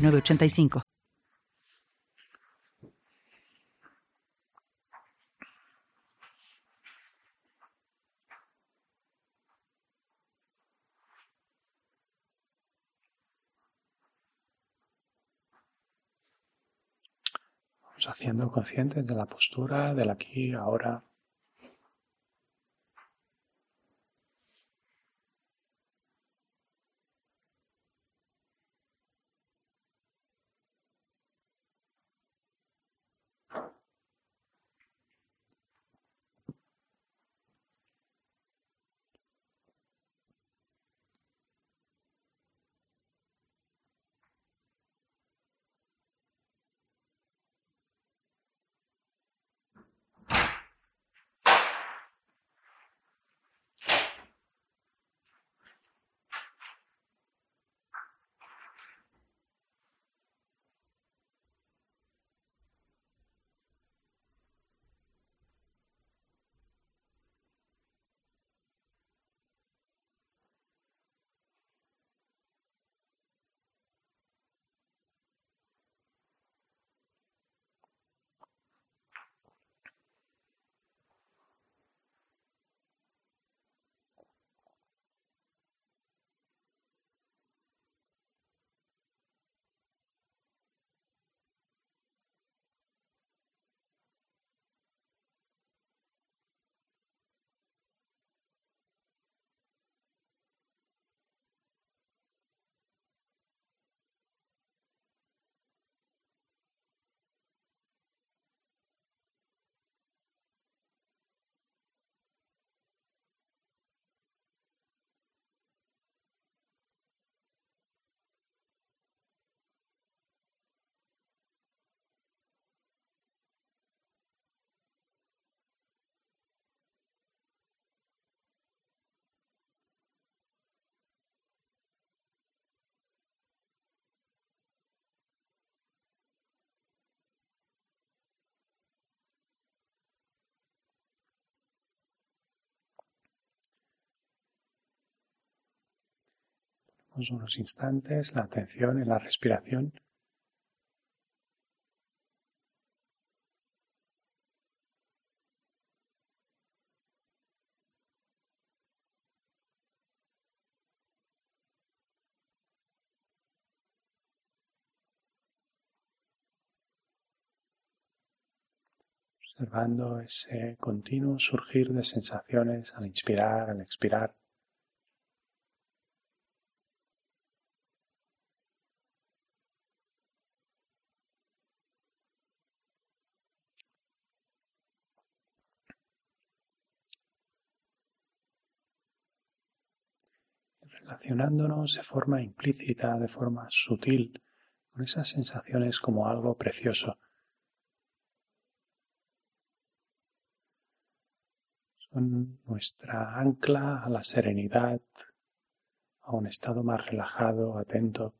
985. Vamos haciendo conscientes de la postura, del aquí, ahora. Unos instantes la atención en la respiración. observando ese continuo surgir de sensaciones al inspirar, al expirar. Relacionándonos de forma implícita, de forma sutil, con esas sensaciones como algo precioso. Son nuestra ancla a la serenidad, a un estado más relajado, atento.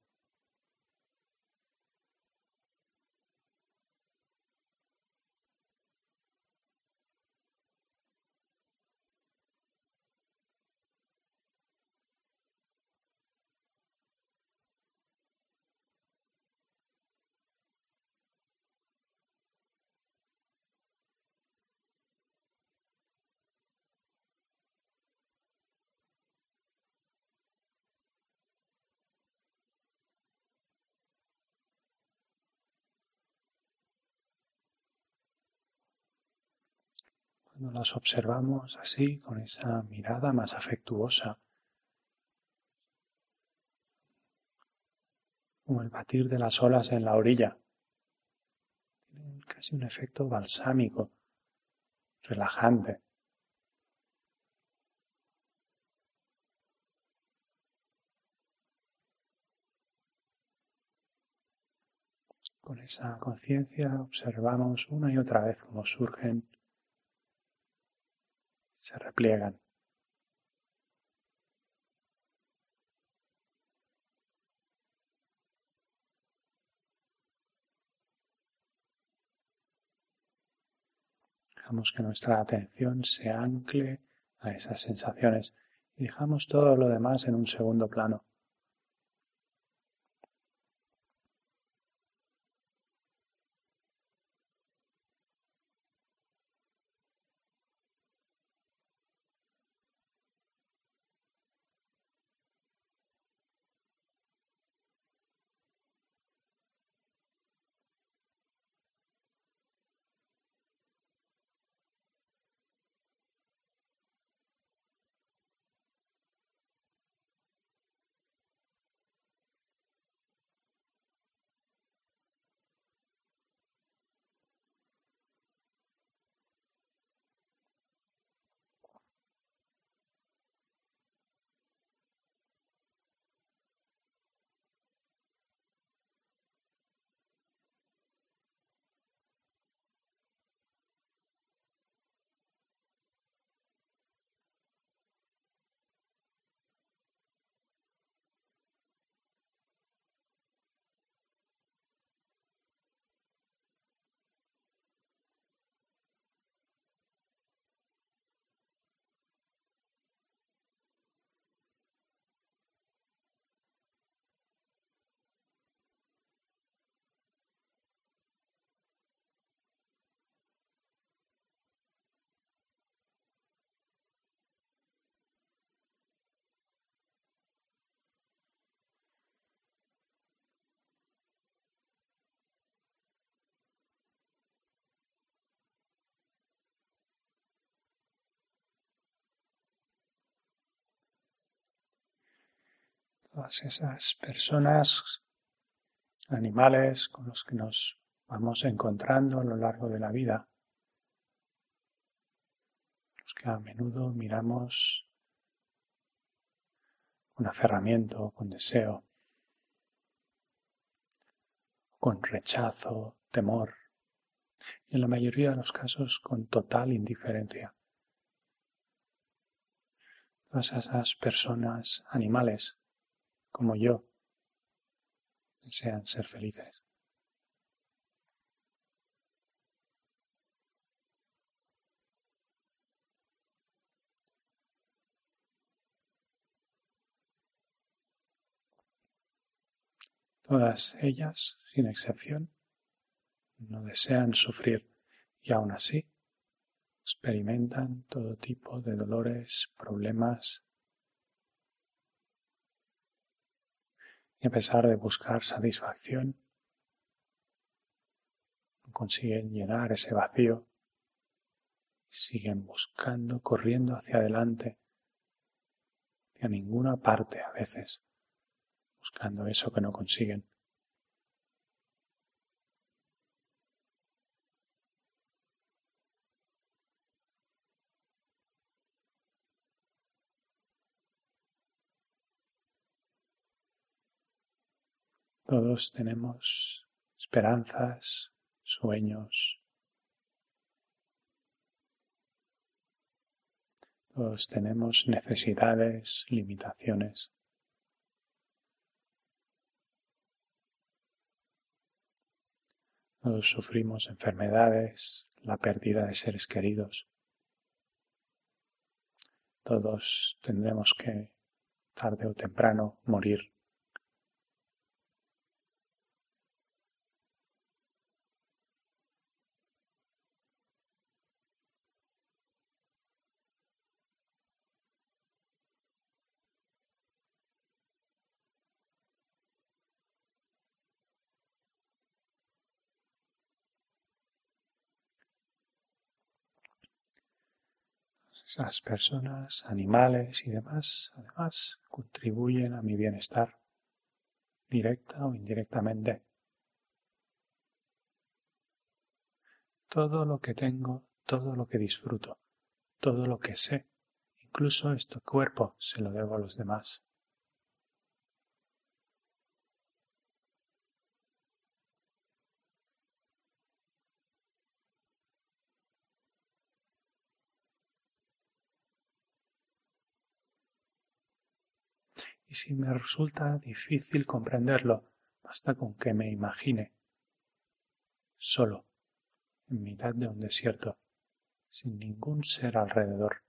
Las observamos así, con esa mirada más afectuosa, como el batir de las olas en la orilla, tienen casi un efecto balsámico, relajante. Con esa conciencia observamos una y otra vez cómo surgen, se repliegan. Dejamos que nuestra atención se ancle a esas sensaciones y dejamos todo lo demás en un segundo plano. Todas esas personas, animales con los que nos vamos encontrando a lo largo de la vida, los que a menudo miramos con aferramiento, con deseo, con rechazo, temor, y en la mayoría de los casos con total indiferencia. Todas esas personas, animales, como yo desean ser felices. Todas ellas, sin excepción, no desean sufrir y aún así experimentan todo tipo de dolores, problemas, y a pesar de buscar satisfacción, no consiguen llenar ese vacío y siguen buscando, corriendo hacia adelante, hacia ninguna parte a veces, buscando eso que no consiguen. Todos tenemos esperanzas, sueños. Todos tenemos necesidades, limitaciones. Todos sufrimos enfermedades, la pérdida de seres queridos. Todos tendremos que, tarde o temprano, morir. Esas personas, animales y demás, además, contribuyen a mi bienestar, directa o indirectamente. Todo lo que tengo, todo lo que disfruto, todo lo que sé, incluso este cuerpo, se lo debo a los demás. Y si me resulta difícil comprenderlo, basta con que me imagine solo, en mitad de un desierto, sin ningún ser alrededor.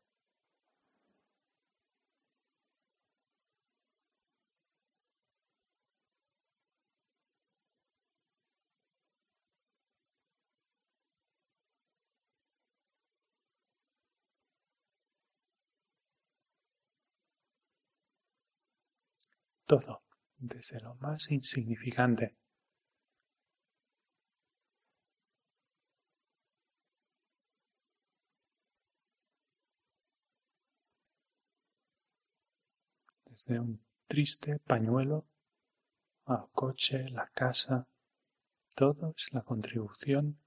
Todo, desde lo más insignificante. Desde un triste pañuelo al coche, la casa, todo es la contribución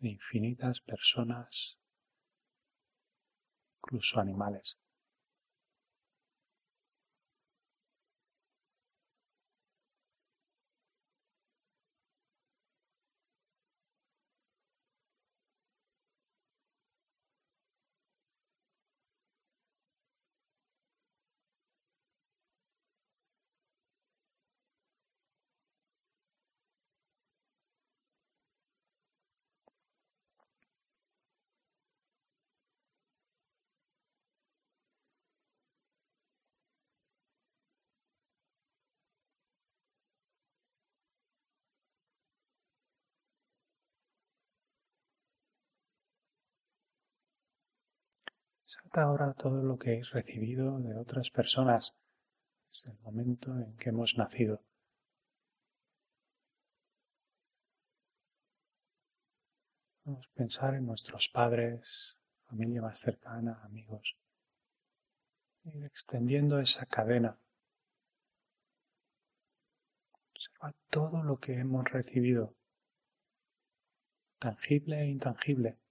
de infinitas personas, incluso animales. Salta ahora todo lo que he recibido de otras personas desde el momento en que hemos nacido. Vamos a pensar en nuestros padres, familia más cercana, amigos. Ir extendiendo esa cadena. Observa todo lo que hemos recibido, tangible e intangible.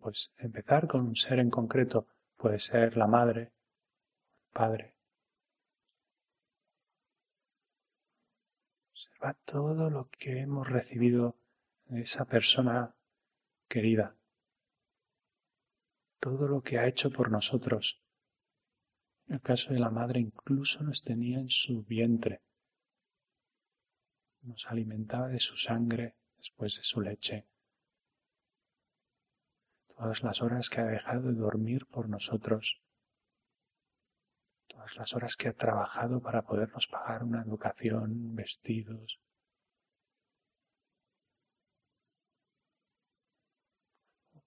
Pues empezar con un ser en concreto. Puede ser la madre, el padre. Observa todo lo que hemos recibido de esa persona querida. Todo lo que ha hecho por nosotros. En el caso de la madre incluso nos tenía en su vientre. Nos alimentaba de su sangre después de su leche todas las horas que ha dejado de dormir por nosotros, todas las horas que ha trabajado para podernos pagar una educación, vestidos.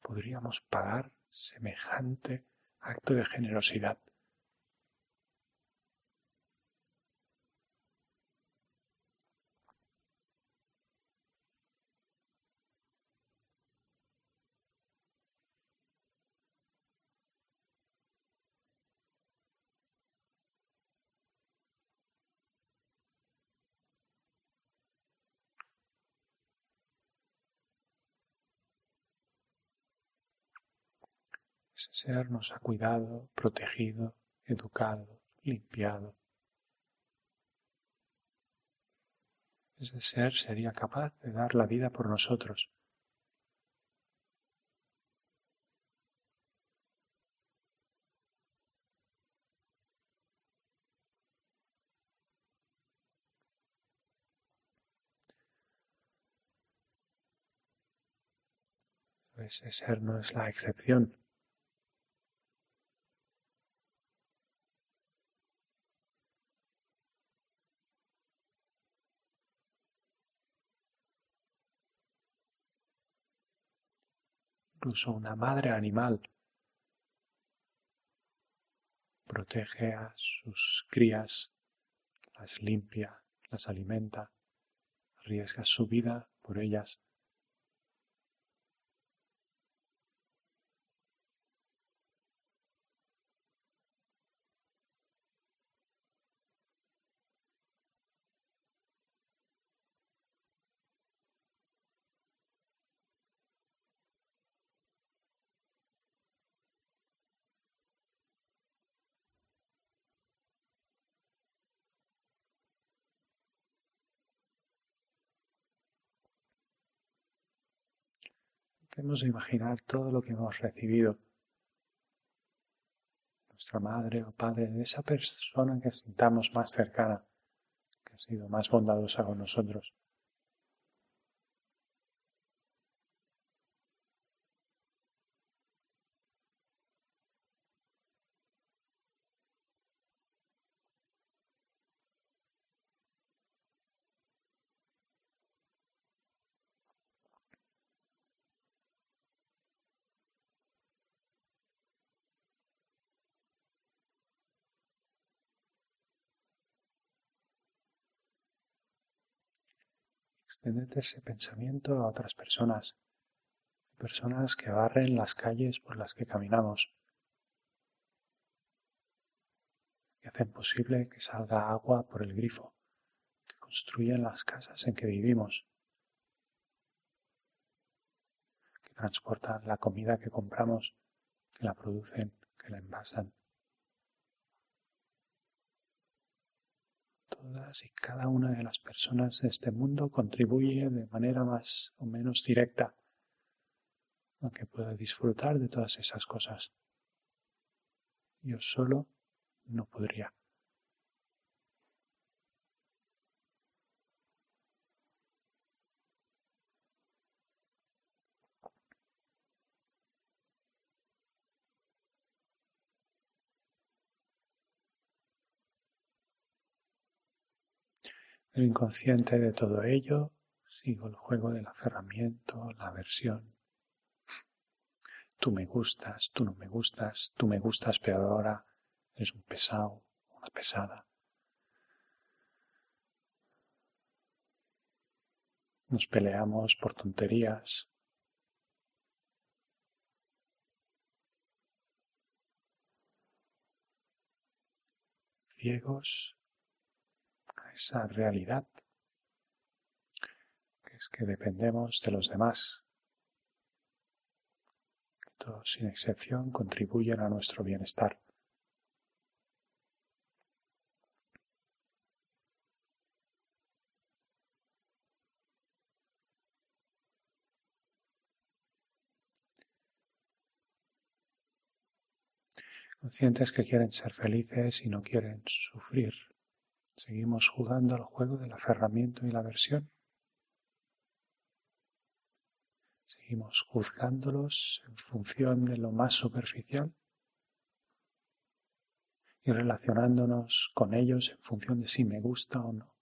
¿Podríamos pagar semejante acto de generosidad? Ser nos ha cuidado, protegido, educado, limpiado. Ese ser sería capaz de dar la vida por nosotros. Ese ser no es la excepción. Incluso una madre animal protege a sus crías, las limpia, las alimenta, arriesga su vida por ellas. Podemos imaginar todo lo que hemos recibido. Nuestra madre o padre, de esa persona que sintamos más cercana, que ha sido más bondadosa con nosotros. Ese pensamiento a otras personas, personas que barren las calles por las que caminamos, que hacen posible que salga agua por el grifo, que construyen las casas en que vivimos, que transportan la comida que compramos, que la producen, que la envasan. Todas y cada una de las personas de este mundo contribuye de manera más o menos directa a que pueda disfrutar de todas esas cosas. Yo solo no podría. El inconsciente de todo ello, sigo el juego del aferramiento, la aversión. Tú me gustas, tú no me gustas, tú me gustas, pero ahora eres un pesado, una pesada. Nos peleamos por tonterías. Ciegos esa realidad, es que dependemos de los demás, todos sin excepción contribuyen a nuestro bienestar. conscientes que quieren ser felices y no quieren sufrir. Seguimos jugando al juego del aferramiento y la aversión. Seguimos juzgándolos en función de lo más superficial y relacionándonos con ellos en función de si me gusta o no.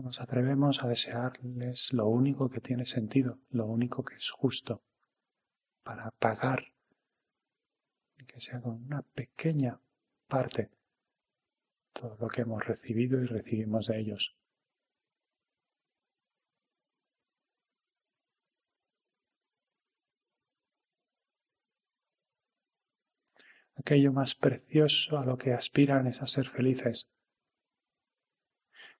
nos atrevemos a desearles lo único que tiene sentido, lo único que es justo, para pagar que sea con una pequeña parte todo lo que hemos recibido y recibimos de ellos. Aquello más precioso a lo que aspiran es a ser felices.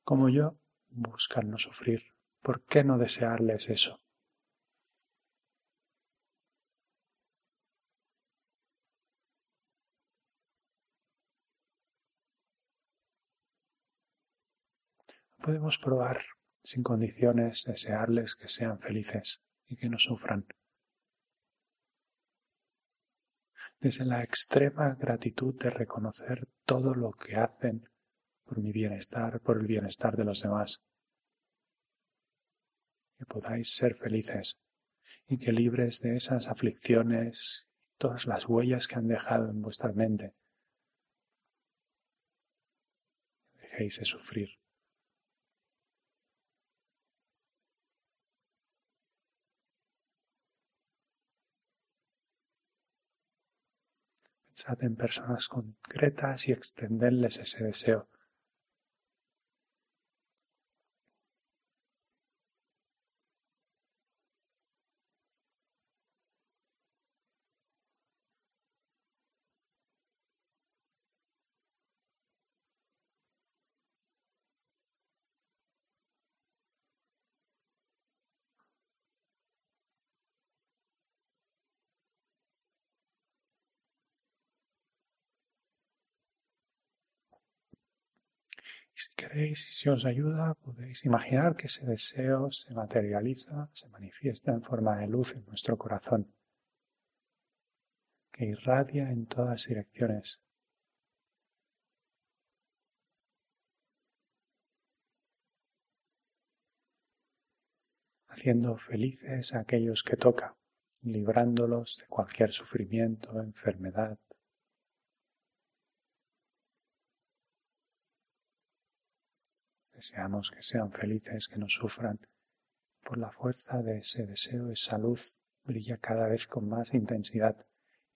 Como yo, buscan no sufrir. ¿Por qué no desearles eso? Podemos probar sin condiciones, desearles que sean felices y que no sufran. Desde la extrema gratitud de reconocer todo lo que hacen por mi bienestar, por el bienestar de los demás. Que podáis ser felices y que libres de esas aflicciones todas las huellas que han dejado en vuestra mente, dejéis de sufrir. Pensad en personas concretas y extenderles ese deseo. Si queréis y si os ayuda, podéis imaginar que ese deseo se materializa, se manifiesta en forma de luz en nuestro corazón, que irradia en todas direcciones. haciendo felices a aquellos que toca, librándolos de cualquier sufrimiento, enfermedad, Deseamos que sean felices, que no sufran. Por la fuerza de ese deseo, esa luz brilla cada vez con más intensidad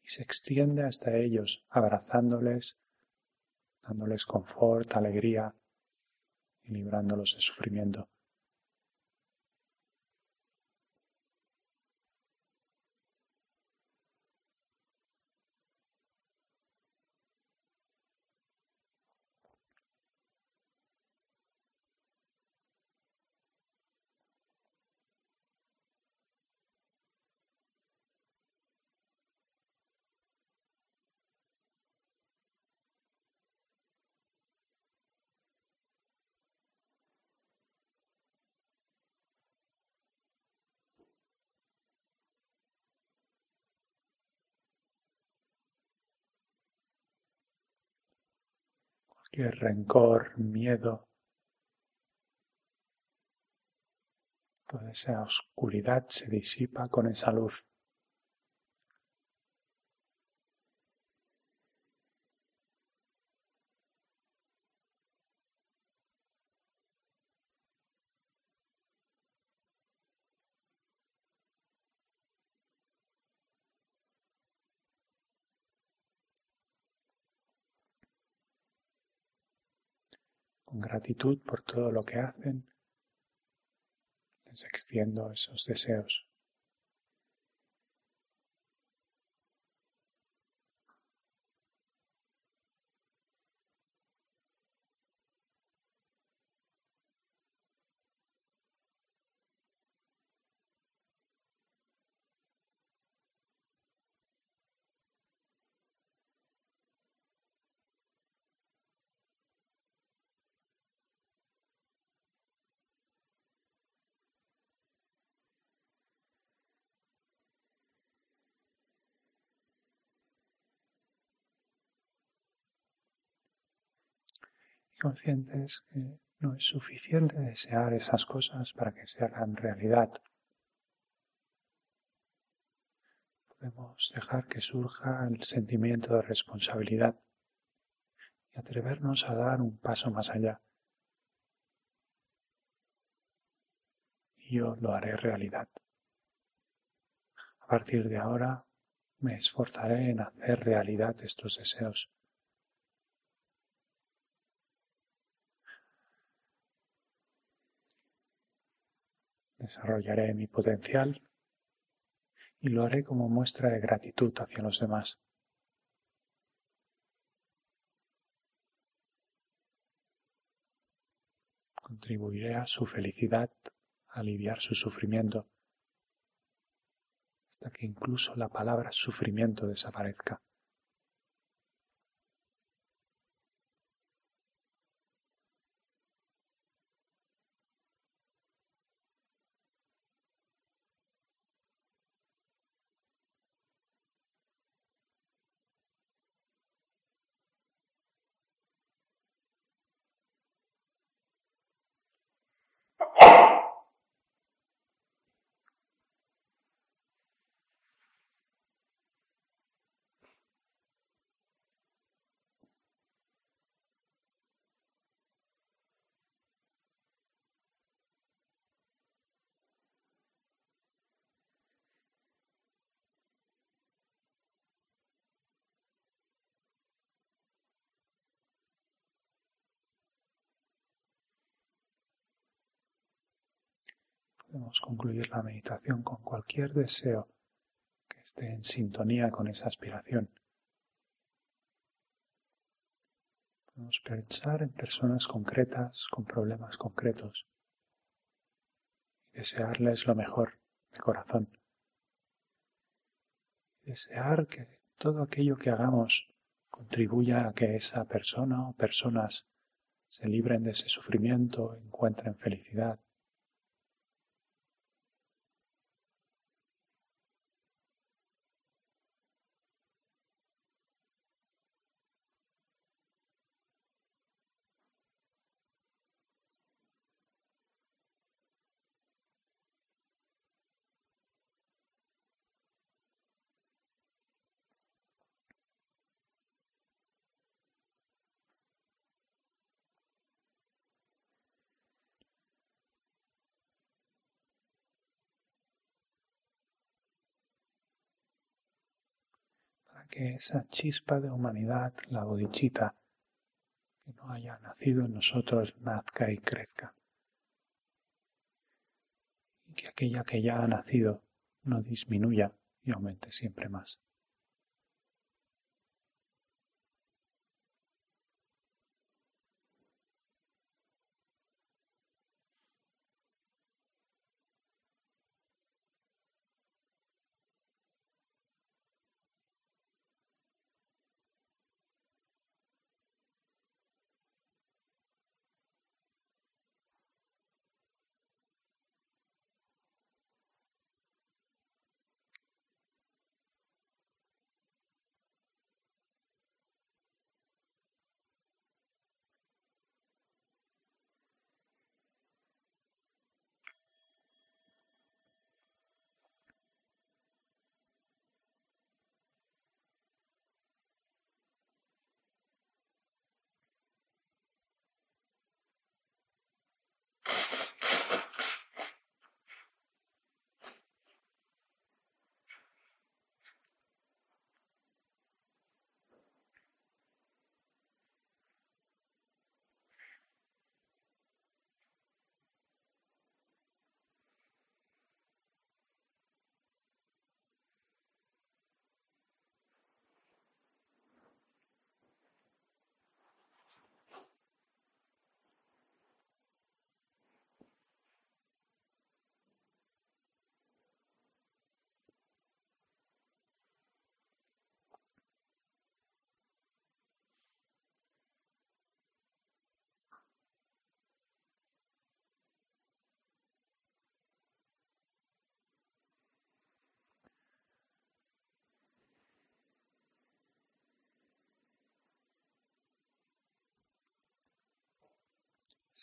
y se extiende hasta ellos, abrazándoles, dándoles confort, alegría y librándolos de sufrimiento. Que rencor, miedo, toda esa oscuridad se disipa con esa luz. Gratitud por todo lo que hacen, les extiendo esos deseos. Conscientes que no es suficiente desear esas cosas para que se hagan realidad. Podemos dejar que surja el sentimiento de responsabilidad y atrevernos a dar un paso más allá. Y yo lo haré realidad. A partir de ahora me esforzaré en hacer realidad estos deseos. Desarrollaré mi potencial y lo haré como muestra de gratitud hacia los demás. Contribuiré a su felicidad, a aliviar su sufrimiento, hasta que incluso la palabra sufrimiento desaparezca. Podemos concluir la meditación con cualquier deseo que esté en sintonía con esa aspiración. Podemos pensar en personas concretas con problemas concretos y desearles lo mejor de corazón. Desear que todo aquello que hagamos contribuya a que esa persona o personas se libren de ese sufrimiento, encuentren felicidad. Que esa chispa de humanidad, la bodichita, que no haya nacido en nosotros, nazca y crezca. Y que aquella que ya ha nacido no disminuya y aumente siempre más.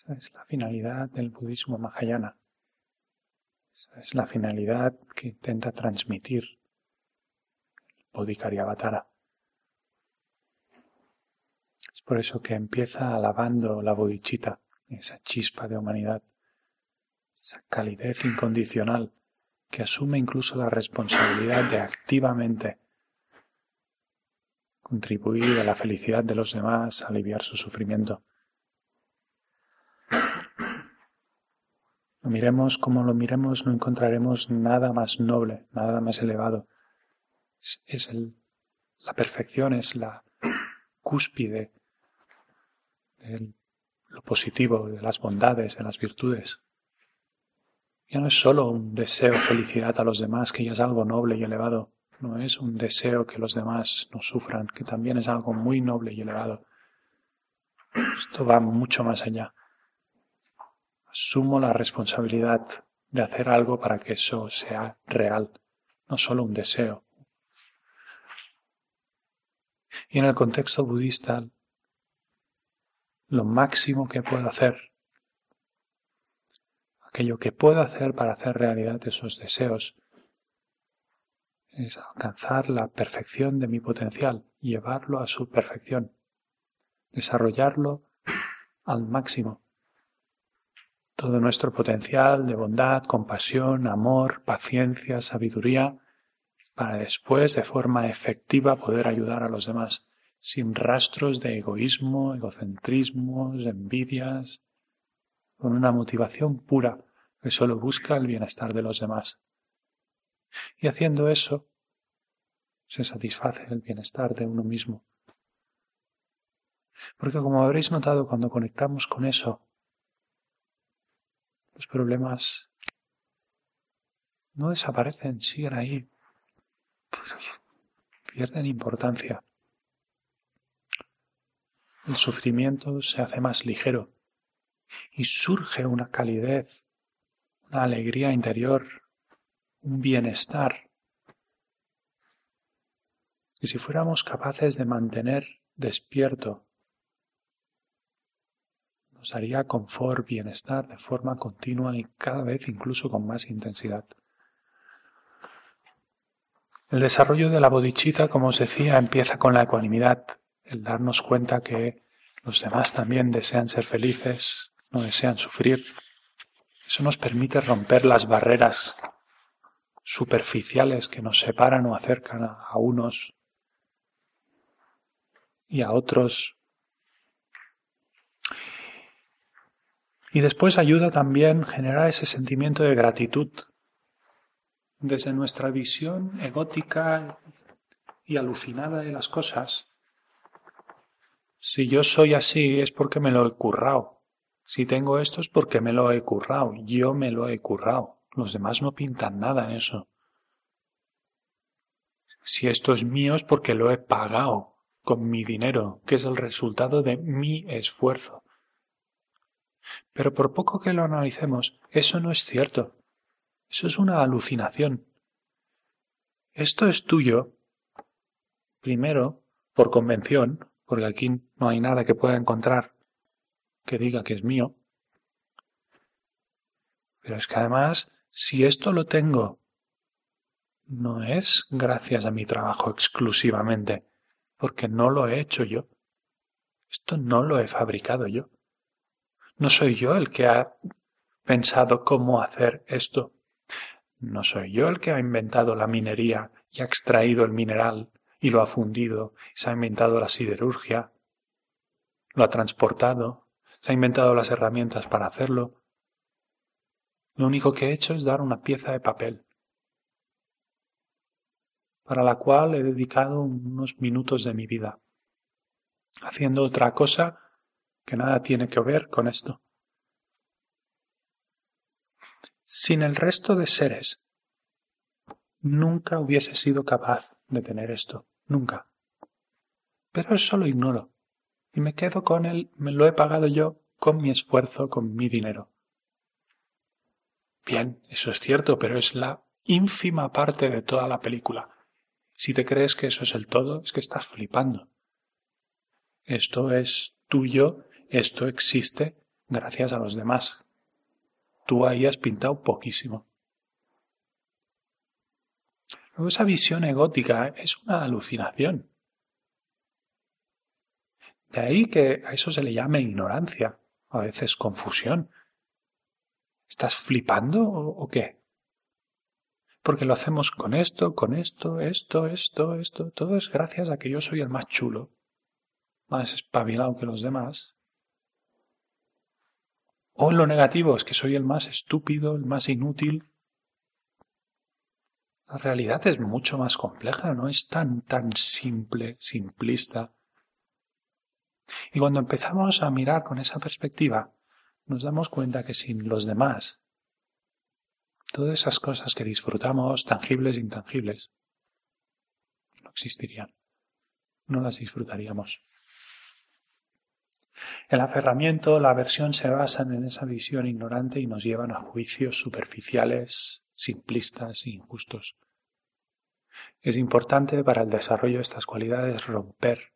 Esa es la finalidad del budismo mahayana. Esa es la finalidad que intenta transmitir el Bodhikariavatara. Es por eso que empieza alabando la bodhichita, esa chispa de humanidad, esa calidez incondicional que asume incluso la responsabilidad de activamente contribuir a la felicidad de los demás, aliviar su sufrimiento. Lo miremos como lo miremos, no encontraremos nada más noble, nada más elevado. Es, la perfección, es la cúspide de lo positivo, de las bondades, de las virtudes. Ya no es solo un deseo felicidad a los demás, que ya es algo noble y elevado. No es un deseo que los demás no sufran, que también es algo muy noble y elevado. Esto va mucho más allá asumo la responsabilidad de hacer algo para que eso sea real, no solo un deseo. Y en el contexto budista, lo máximo que puedo hacer, aquello que puedo hacer para hacer realidad esos deseos, es alcanzar la perfección de mi potencial, llevarlo a su perfección, desarrollarlo al máximo todo nuestro potencial de bondad, compasión, amor, paciencia, sabiduría, para después de forma efectiva poder ayudar a los demás, sin rastros de egoísmo, egocentrismos, envidias, con una motivación pura que solo busca el bienestar de los demás. Y haciendo eso, se satisface el bienestar de uno mismo. Porque como habréis notado cuando conectamos con eso, los problemas no desaparecen, siguen ahí, pierden importancia. el sufrimiento se hace más ligero y surge una calidez, una alegría interior, un bienestar. Y si fuéramos capaces de mantener despierto, nos daría confort, bienestar de forma continua y cada vez incluso con más intensidad. El desarrollo de la bodichita, como os decía, empieza con la ecuanimidad, el darnos cuenta que los demás también desean ser felices, no desean sufrir. Eso nos permite romper las barreras superficiales que nos separan o acercan a unos y a otros. Y después ayuda también a generar ese sentimiento de gratitud. Desde nuestra visión egótica y alucinada de las cosas, si yo soy así es porque me lo he currado. Si tengo esto es porque me lo he currado. Yo me lo he currado. Los demás no pintan nada en eso. Si esto es mío es porque lo he pagado con mi dinero, que es el resultado de mi esfuerzo. Pero por poco que lo analicemos, eso no es cierto. Eso es una alucinación. Esto es tuyo, primero, por convención, porque aquí no hay nada que pueda encontrar que diga que es mío. Pero es que además, si esto lo tengo, no es gracias a mi trabajo exclusivamente, porque no lo he hecho yo. Esto no lo he fabricado yo. No soy yo el que ha pensado cómo hacer esto. No soy yo el que ha inventado la minería y ha extraído el mineral y lo ha fundido, y se ha inventado la siderurgia, lo ha transportado, se ha inventado las herramientas para hacerlo. Lo único que he hecho es dar una pieza de papel, para la cual he dedicado unos minutos de mi vida, haciendo otra cosa que nada tiene que ver con esto. Sin el resto de seres, nunca hubiese sido capaz de tener esto. Nunca. Pero eso lo ignoro. Y me quedo con él, me lo he pagado yo con mi esfuerzo, con mi dinero. Bien, eso es cierto, pero es la ínfima parte de toda la película. Si te crees que eso es el todo, es que estás flipando. Esto es tuyo, esto existe gracias a los demás. Tú ahí has pintado poquísimo. Luego esa visión egótica es una alucinación. De ahí que a eso se le llame ignorancia, a veces confusión. ¿Estás flipando o, qué? Porque lo hacemos con esto, con esto, esto, esto, esto. Todo es gracias a que yo soy el más chulo, más espabilado que los demás. O lo negativo es que soy el más estúpido, el más inútil, la realidad es mucho más compleja, no es tan, tan simple, simplista. Y cuando empezamos a mirar con esa perspectiva, nos damos cuenta que sin los demás, todas esas cosas que disfrutamos, tangibles e intangibles, no existirían. No las disfrutaríamos. El aferramiento, la aversión se basan en esa visión ignorante y nos llevan a juicios superficiales, simplistas e injustos. Es importante para el desarrollo de estas cualidades romper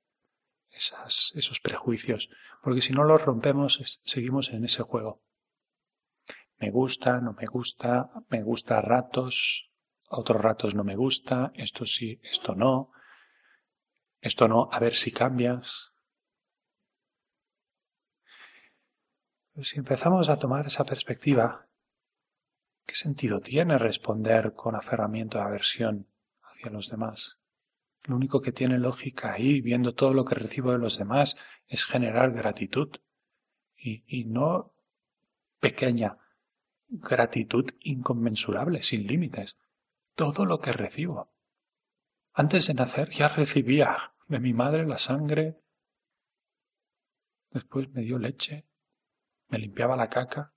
esos prejuicios, porque si no los rompemos seguimos en ese juego. Me gusta, no me gusta, me gusta a ratos, a otros ratos no me gusta, esto sí, esto no, esto no, a ver si cambias. Si empezamos a tomar esa perspectiva, ¿qué sentido tiene responder con aferramiento a aversión hacia los demás. Lo único que tiene lógica ahí, viendo todo lo que recibo de los demás, es generar gratitud. Y, y no pequeña, gratitud inconmensurable, sin límites. Todo lo que recibo. Antes de nacer ya recibía de mi madre la sangre, después me dio leche, me limpiaba la caca.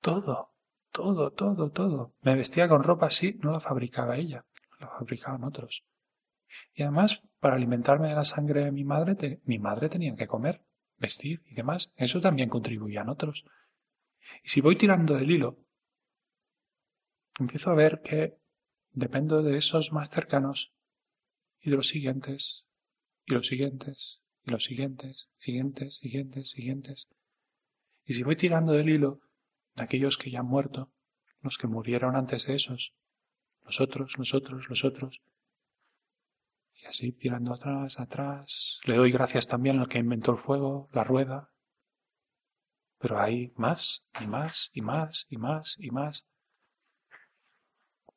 Todo. Todo, todo, todo. Me vestía con ropa así, no la fabricaba ella, la fabricaban otros. Y además, para alimentarme de la sangre de mi madre, mi madre tenía que comer, vestir y demás. Eso también contribuía a otros. Y si voy tirando del hilo, empiezo a ver que dependo de esos más cercanos y de los siguientes, y los siguientes, y los siguientes, siguientes, siguientes, siguientes. Y si voy tirando del hilo de aquellos que ya han muerto, los que murieron antes de esos, los otros, los otros, los otros, y así tirando atrás, atrás, le doy gracias también al que inventó el fuego, la rueda, pero hay más y más y más y más y más.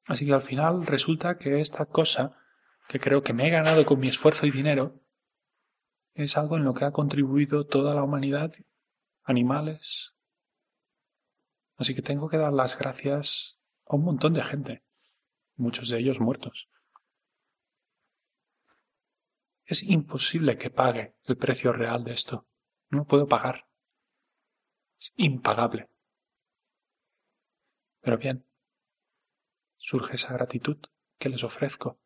Así que al final resulta que esta cosa que creo que me he ganado con mi esfuerzo y dinero es algo en lo que ha contribuido toda la humanidad, animales. Así que tengo que dar las gracias a un montón de gente, muchos de ellos muertos. Es imposible que pague el precio real de esto. No puedo pagar. Es impagable. Pero bien, surge esa gratitud que les ofrezco,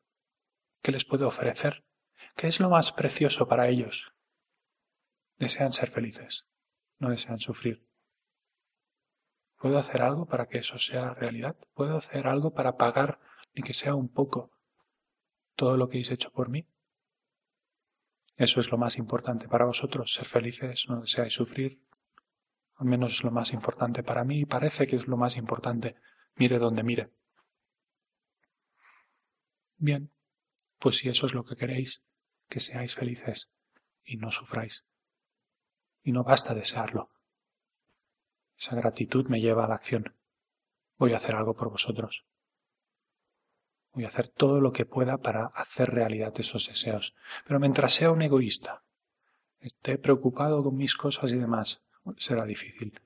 que les puedo ofrecer, que es lo más precioso para ellos. Desean ser felices, no desean sufrir. ¿Puedo hacer algo para que eso sea realidad? ¿Puedo hacer algo para pagar, ni que sea un poco, todo lo que habéis hecho por mí? Eso es lo más importante para vosotros, ser felices, no deseáis sufrir. Al menos es lo más importante para mí y parece que es lo más importante, mire donde mire. Bien, pues si eso es lo que queréis, que seáis felices y no sufráis. Y no basta desearlo. Esa gratitud me lleva a la acción. Voy a hacer algo por vosotros. Voy a hacer todo lo que pueda para hacer realidad esos deseos. Pero mientras sea un egoísta, esté preocupado con mis cosas y demás, será difícil.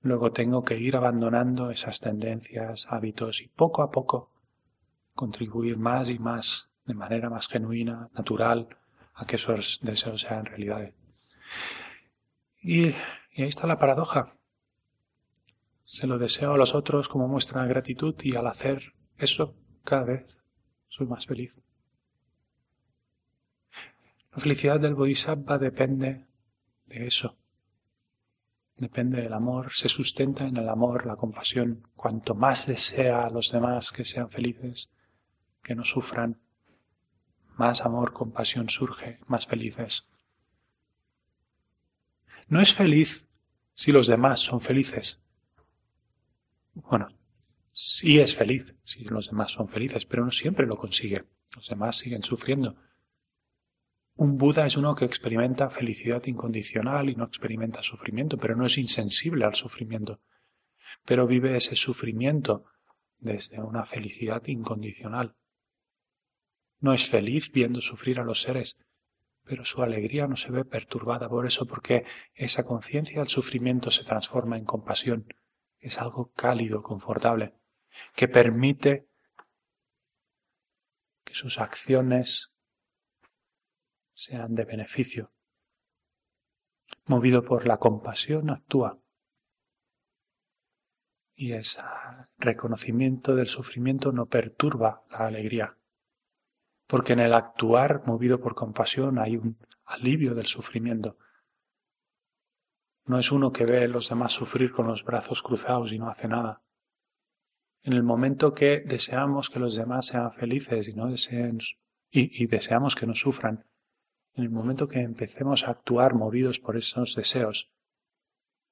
Luego tengo que ir abandonando esas tendencias, hábitos y poco a poco contribuir más y más, de manera más genuina, natural, a que esos deseos sean realidad. Y, y ahí está la paradoja. Se lo deseo a los otros como muestra de gratitud y al hacer eso cada vez soy más feliz. La felicidad del Bodhisattva depende de eso. Depende del amor, se sustenta en el amor, la compasión. Cuanto más desea a los demás que sean felices, que no sufran, más amor, compasión surge, más felices. No es feliz si los demás son felices. Bueno, sí es feliz si los demás son felices, pero no siempre lo consigue. Los demás siguen sufriendo. Un Buda es uno que experimenta felicidad incondicional y no experimenta sufrimiento, pero no es insensible al sufrimiento. Pero vive ese sufrimiento desde una felicidad incondicional. No es feliz viendo sufrir a los seres, pero su alegría no se ve perturbada por eso, porque esa conciencia del sufrimiento se transforma en compasión es algo cálido, confortable, que permite que sus acciones sean de beneficio. Movido por la compasión, actúa. Y ese reconocimiento del sufrimiento no perturba la alegría, porque en el actuar movido por compasión hay un alivio del sufrimiento, no es uno que ve a los demás sufrir con los brazos cruzados y no hace nada. En el momento que deseamos que los demás sean felices y no deseen y, deseamos que no sufran, en el momento que empecemos a actuar movidos por esos deseos,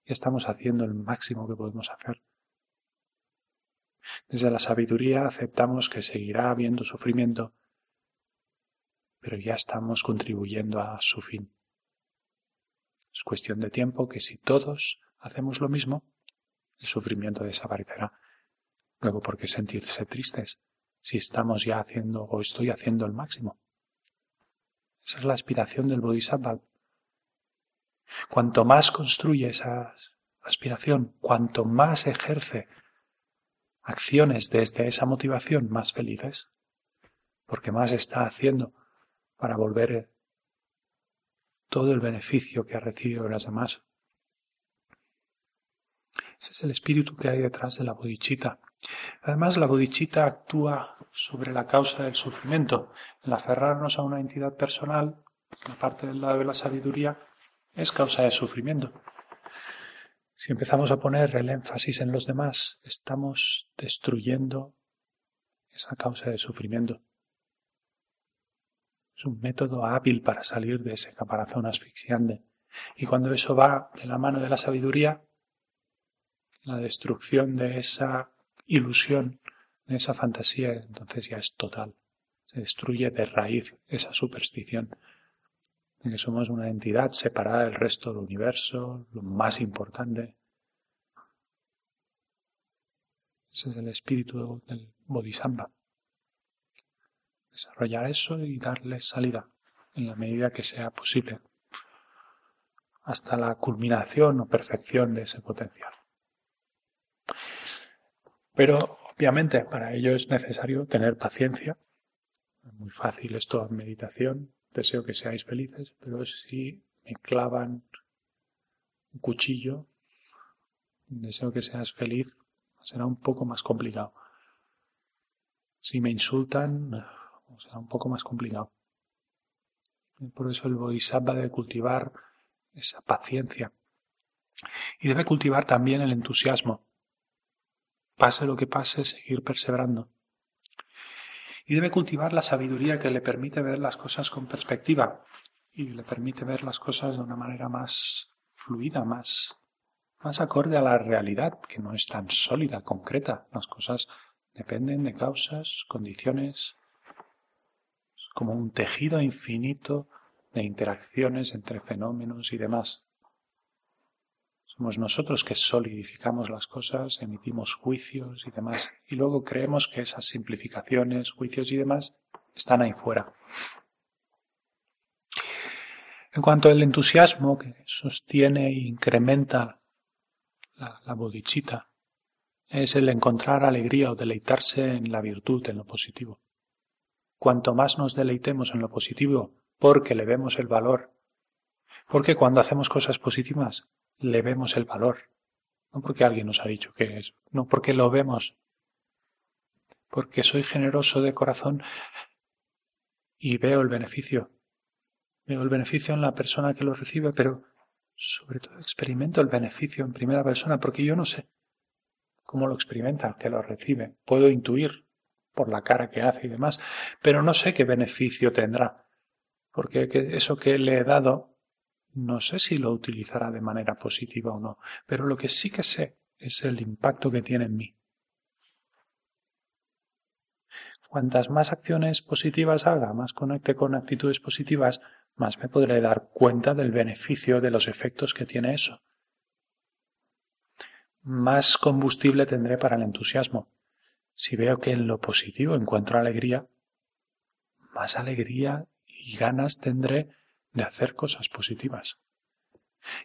ya estamos haciendo el máximo que podemos hacer. Desde la sabiduría aceptamos que seguirá habiendo sufrimiento, pero ya estamos contribuyendo a su fin. Es cuestión de tiempo que si todos hacemos lo mismo, el sufrimiento desaparecerá. Luego, ¿por qué sentirse tristes si estamos ya haciendo o estoy haciendo el máximo? Esa es la aspiración del Bodhisattva. Cuanto más construye esa aspiración, cuanto más ejerce acciones desde esa motivación, más felices, porque más está haciendo para volver todo el beneficio que ha recibido de las demás. Ese es el espíritu que hay detrás de la bodichita. Además, la bodichita actúa sobre la causa del sufrimiento. El aferrarnos a una entidad personal, la parte del lado de la sabiduría, es causa de sufrimiento. Si empezamos a poner el énfasis en los demás, estamos destruyendo esa causa de sufrimiento. Es un método hábil para salir de ese caparazón asfixiante. Y cuando eso va de la mano de la sabiduría, la destrucción de esa ilusión, de esa fantasía, entonces ya es total. Se destruye de raíz esa superstición de que somos una entidad separada del resto del universo, lo más importante. Ese es el espíritu del Bodhisattva. Desarrollar eso y darle salida en la medida que sea posible hasta la culminación o perfección de ese potencial. Pero obviamente para ello es necesario tener paciencia. Es muy fácil esto en meditación. Deseo que seáis felices, pero si me clavan un cuchillo, deseo que seas feliz, será un poco más complicado. Si me insultan, será un poco más complicado. Por eso el Bodhisattva debe cultivar esa paciencia. Y debe cultivar también el entusiasmo. Pase lo que pase, seguir perseverando. Y debe cultivar la sabiduría que le permite ver las cosas con perspectiva y le permite ver las cosas de una manera más fluida, más, más acorde a la realidad, que no es tan sólida, concreta. Las cosas dependen de causas, condiciones, como un tejido infinito de interacciones entre fenómenos y demás. Somos nosotros que solidificamos las cosas, emitimos juicios y demás, y luego creemos que esas simplificaciones, juicios y demás están ahí fuera. En cuanto al entusiasmo que sostiene e incrementa la, la bodhicitta, es el encontrar alegría o deleitarse en la virtud, en lo positivo. Cuanto más nos deleitemos en lo positivo, porque le vemos el valor. Porque cuando hacemos cosas positivas, le vemos el valor. No porque alguien nos ha dicho que es, no porque lo vemos. Porque soy generoso de corazón y veo el beneficio. Veo el beneficio en la persona que lo recibe, pero sobre todo experimento el beneficio en primera persona, porque yo no sé cómo lo experimenta que lo recibe. Puedo intuir por la cara que hace y demás, pero no sé qué beneficio tendrá porque eso que le he dado no sé si lo utilizará de manera positiva o no, pero lo que sí que sé es el impacto que tiene en mí. Cuantas más acciones positivas haga, más conecte con actitudes positivas, más me podré dar cuenta del beneficio de los efectos que tiene eso. Más combustible tendré para el entusiasmo. Si veo que en lo positivo encuentro alegría, más alegría y ganas tendré de hacer cosas positivas.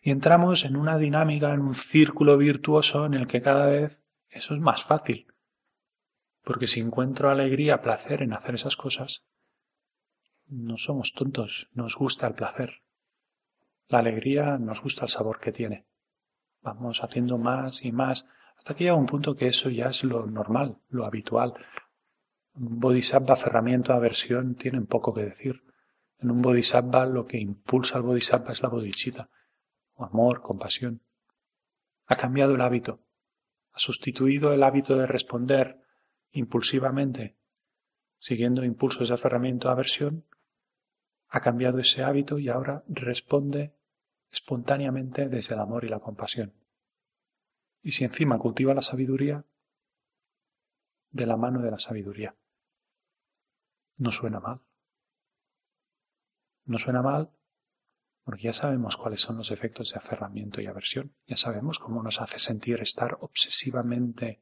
Y entramos en una dinámica, en un círculo virtuoso en el que cada vez eso es más fácil. Porque si encuentro alegría, placer en hacer esas cosas, no somos tontos, nos gusta el placer. La alegría nos gusta el sabor que tiene. Vamos haciendo más y más hasta que llega un punto que eso ya es lo normal, lo habitual. Un bodhisattva, aferramiento, aversión tienen poco que decir. En un bodhisattva lo que impulsa al bodhisattva es la bodhicitta, o amor, compasión. Ha cambiado el hábito, ha sustituido el hábito de responder impulsivamente, siguiendo impulsos de aferramiento a aversión, ha cambiado ese hábito y ahora responde espontáneamente desde el amor y la compasión. Y si encima cultiva la sabiduría, de la mano de la sabiduría. No suena mal. No suena mal porque ya sabemos cuáles son los efectos de aferramiento y aversión. Ya sabemos cómo nos hace sentir estar obsesivamente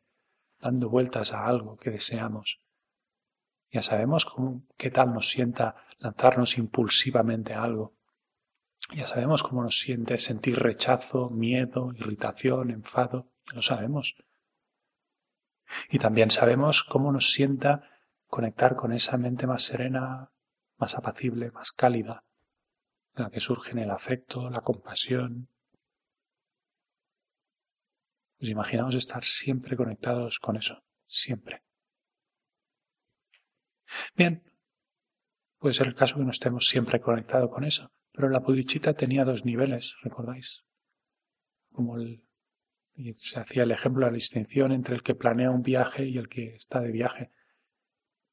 dando vueltas a algo que deseamos. Ya sabemos cómo, qué tal nos sienta lanzarnos impulsivamente a algo. Ya sabemos cómo nos siente sentir rechazo, miedo, irritación, enfado. Lo sabemos. Y también sabemos cómo nos sienta conectar con esa mente más serena, más apacible, más cálida, en la que surgen el afecto, la compasión. Nos imaginamos estar siempre conectados con eso, siempre. Bien, puede ser el caso que no estemos siempre conectados con eso, pero la bodichita tenía dos niveles, ¿recordáis? Como el, y se hacía el ejemplo, la distinción entre el que planea un viaje y el que está de viaje.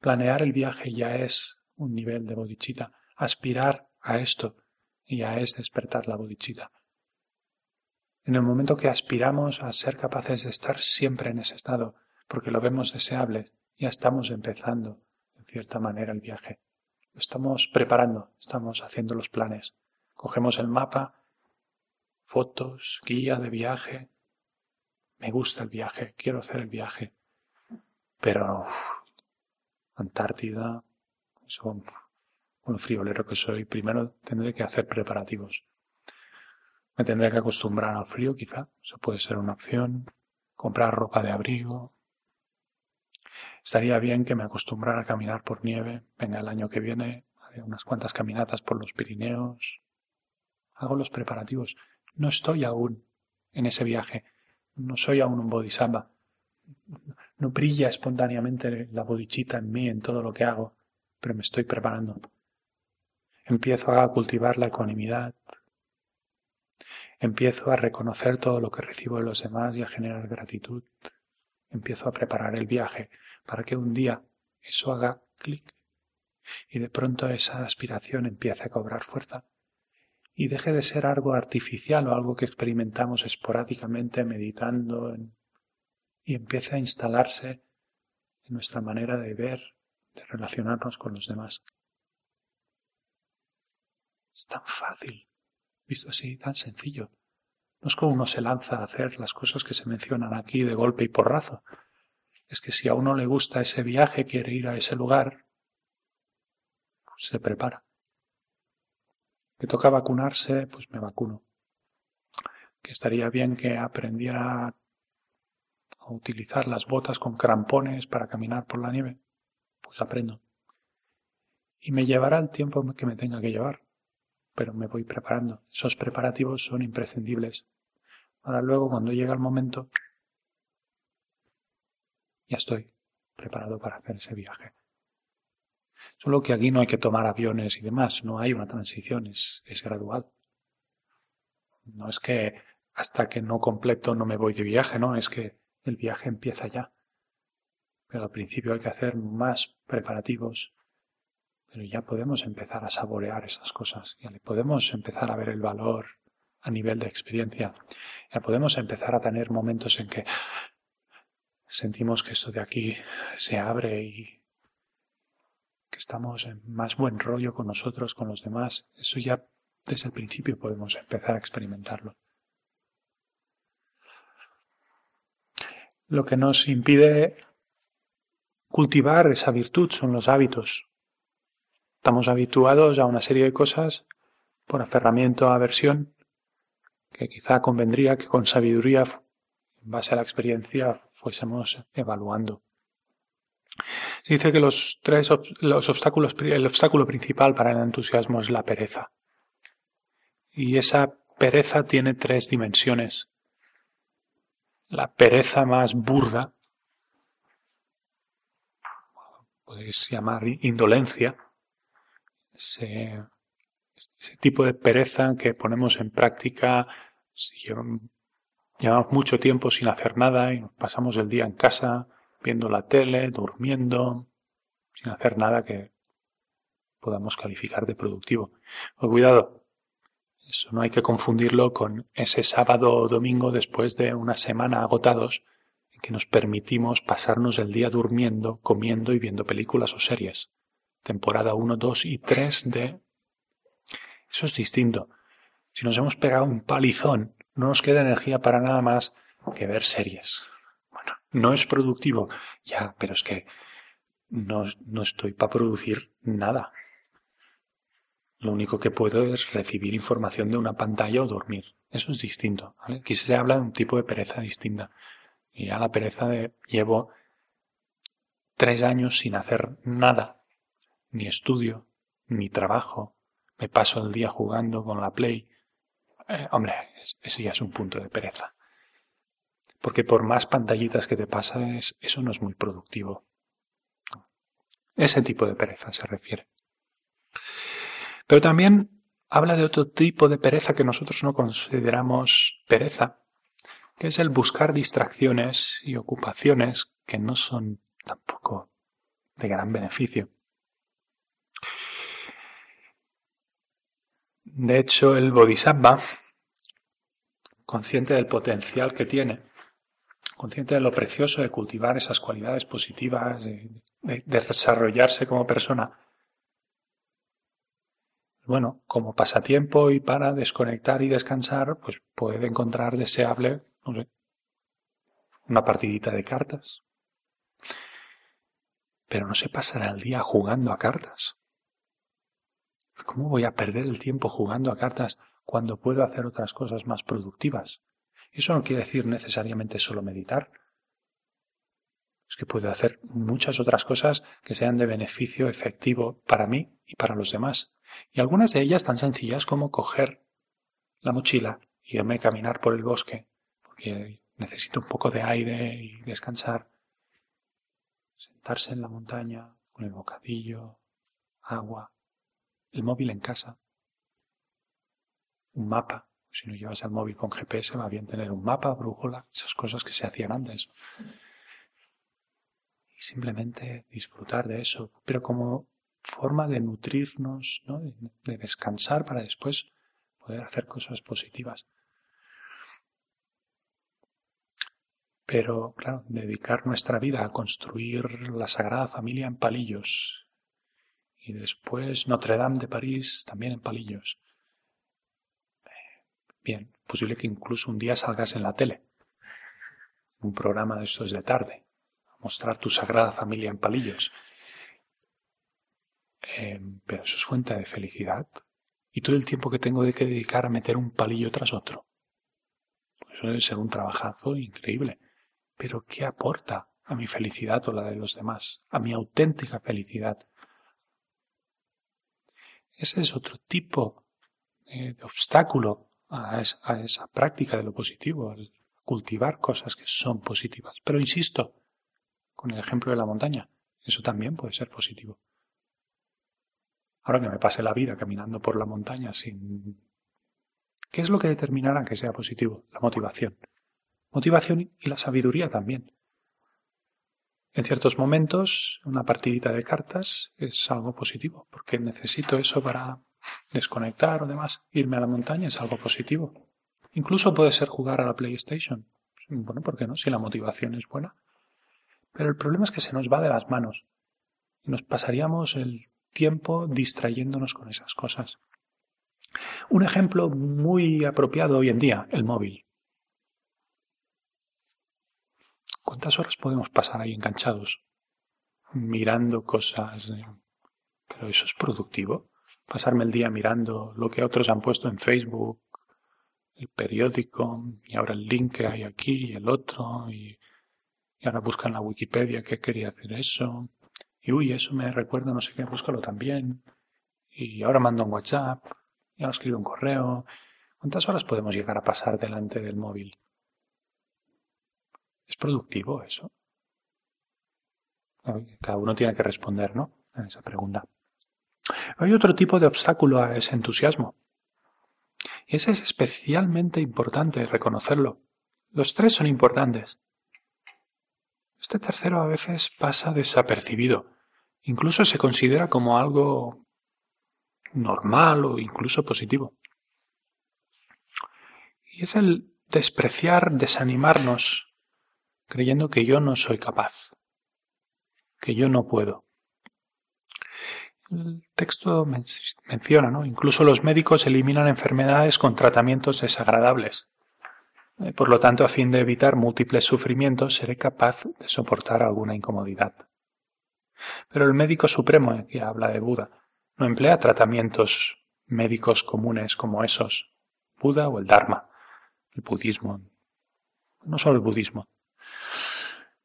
Planear el viaje ya es un nivel de bodichita. Aspirar a esto ya es despertar la bodichita. En el momento que aspiramos a ser capaces de estar siempre en ese estado, porque lo vemos deseable, ya estamos empezando, en cierta manera, el viaje. Lo estamos preparando, estamos haciendo los planes. Cogemos el mapa, fotos, guía de viaje. Me gusta el viaje, quiero hacer el viaje. Pero Antártida, eso, un friolero que soy, primero tendré que hacer preparativos. Me tendré que acostumbrar al frío, quizá. Eso puede ser una opción. Comprar ropa de abrigo. Estaría bien que me acostumbrara a caminar por nieve. Venga, el año que viene haré unas cuantas caminatas por los Pirineos. Hago los preparativos. No estoy aún en ese viaje. No soy aún un bodhisattva. No brilla espontáneamente la bodichita en mí, en todo lo que hago, pero me estoy preparando. Empiezo a cultivar la ecuanimidad, Empiezo a reconocer todo lo que recibo de los demás y a generar gratitud. Empiezo a preparar el viaje para que un día eso haga clic y de pronto esa aspiración empiece a cobrar fuerza y deje de ser algo artificial o algo que experimentamos esporádicamente meditando y empiece a instalarse en nuestra manera de ver, de relacionarnos con los demás. Es tan fácil visto así, tan sencillo. No es como uno se lanza a hacer las cosas que se mencionan aquí de golpe y porrazo. Es que si a uno le gusta ese viaje, quiere ir a ese lugar, pues se prepara. Que toca vacunarse, pues me vacuno. Que estaría bien que aprendiera a utilizar las botas con crampones para caminar por la nieve, pues aprendo. Y me llevará el tiempo que me tenga que llevar pero me voy preparando. Esos preparativos son imprescindibles. Ahora luego, cuando llega el momento, ya estoy preparado para hacer ese viaje. Solo que aquí no hay que tomar aviones y demás, no hay una transición, es, es gradual. No es que hasta que no completo no me voy de viaje, no, es que el viaje empieza ya. Pero al principio hay que hacer más preparativos, pero ya podemos empezar a saborear esas cosas, ya podemos empezar a ver el valor a nivel de experiencia, ya podemos empezar a tener momentos en que sentimos que esto de aquí se abre y que estamos en más buen rollo con nosotros, con los demás, eso ya desde el principio podemos empezar a experimentarlo. Lo que nos impide cultivar esa virtud son los hábitos, Estamos habituados a una serie de cosas por aferramiento a aversión que quizá convendría que con sabiduría, en base a la experiencia, fuésemos evaluando. Se dice que los tres los obstáculos, el obstáculo principal para el entusiasmo es la pereza. Y esa pereza tiene tres dimensiones. La pereza más burda, podéis llamar indolencia, ese, tipo de pereza que ponemos en práctica llevamos mucho tiempo sin hacer nada y pasamos el día en casa viendo la tele, durmiendo, sin hacer nada que podamos calificar de productivo. Pues cuidado, eso no hay que confundirlo con ese sábado o domingo después de una semana agotados en que nos permitimos pasarnos el día durmiendo, comiendo y viendo películas o series temporada 1, 2 y 3 de... Eso es distinto. Si nos hemos pegado un palizón, no nos queda energía para nada más que ver series. No es productivo, ya, pero es que no, no estoy para producir nada. Lo único que puedo es recibir información de una pantalla o dormir. Eso es distinto. Aquí se habla de un tipo de pereza distinta. Y ya la pereza de llevo tres años sin hacer nada ni estudio, ni trabajo, me paso el día jugando con la Play. Eh, hombre, eso ya es un punto de pereza. Porque por más pantallitas que te pases, eso no es muy productivo. Ese tipo de pereza se refiere. Pero también habla de otro tipo de pereza que nosotros no consideramos pereza, que es el buscar distracciones y ocupaciones que no son tampoco de gran beneficio. De hecho, el Bodhisattva, consciente del potencial que tiene, consciente de lo precioso de cultivar esas cualidades positivas, de, desarrollarse como persona, bueno, como pasatiempo y para desconectar y descansar, pues puede encontrar deseable, una partidita de cartas. Pero no se pasará el día jugando a cartas. ¿Cómo voy a perder el tiempo jugando a cartas cuando puedo hacer otras cosas más productivas? Eso no quiere decir necesariamente solo meditar. Es que puedo hacer muchas otras cosas que sean de beneficio efectivo para mí y para los demás. Y algunas de ellas tan sencillas como coger la mochila y irme a caminar por el bosque, porque necesito un poco de aire y descansar. Sentarse en la montaña con el bocadillo, agua, el móvil en casa, un mapa. Si no llevas el móvil con GPS, va bien tener un mapa, brújula, esas cosas que se hacían antes. Y simplemente disfrutar de eso, pero como forma de nutrirnos, ¿no? de descansar para después poder hacer cosas positivas. Pero, claro, dedicar nuestra vida a construir la Sagrada Familia en palillos y después Notre Dame de París también en palillos. Bien, posible que incluso un día salgas en la tele, un programa de estos de tarde, mostrar tu Sagrada Familia en palillos. Em, pero eso es fuente de felicidad. Y todo el tiempo que tengo de que dedicar a meter un palillo tras otro. Eso debe ser un trabajazo increíble. Pero ¿qué aporta a mi felicidad o la de los demás? A mi auténtica felicidad. Ese es otro tipo eh, de obstáculo a esa, práctica de lo positivo, al cultivar cosas que son positivas. Pero insisto, con el ejemplo de la montaña, eso también puede ser positivo. Ahora que me pase la vida caminando por la montaña sin... ¿Qué es lo que determinará que sea positivo? La motivación. Motivación y la sabiduría también. En ciertos momentos, una partidita de cartas es algo positivo, porque necesito eso para desconectar o demás. Irme a la montaña es algo positivo. Incluso puede ser jugar a la PlayStation. Bueno, ¿por qué no? Si la motivación es buena. Pero el problema es que se nos va de las manos. Y nos pasaríamos el tiempo distrayéndonos con esas cosas. Un ejemplo muy apropiado hoy en día, el móvil. ¿Cuántas horas podemos pasar ahí enganchados? Mirando cosas. Eh, pero eso es productivo. Pasarme el día mirando lo que otros han puesto en Facebook, el periódico, y ahora el link que hay aquí y el otro, y, ahora buscan la Wikipedia que quería hacer eso. Y uy, eso me recuerda no sé qué, búscalo también. Y ahora mando un WhatsApp, y ahora escribo un correo. ¿Cuántas horas podemos llegar a pasar delante del móvil? ¿Es productivo eso? Cada uno tiene que responder, ¿no? A esa pregunta. Hay otro tipo de obstáculo a ese entusiasmo. Y ese es especialmente importante reconocerlo. Los tres son importantes. Este tercero a veces pasa desapercibido. Incluso se considera como algo normal o incluso positivo. Y es el despreciar, desanimarnos creyendo que yo no soy capaz, que yo no puedo. El texto menciona, ¿no? Incluso los médicos eliminan enfermedades con tratamientos desagradables. Eh, por lo tanto, a fin de evitar múltiples sufrimientos, seré capaz de soportar alguna incomodidad. Pero el médico supremo, que habla de Buda, no emplea tratamientos médicos comunes como esos, Buda o el Dharma, el budismo. No solo el budismo,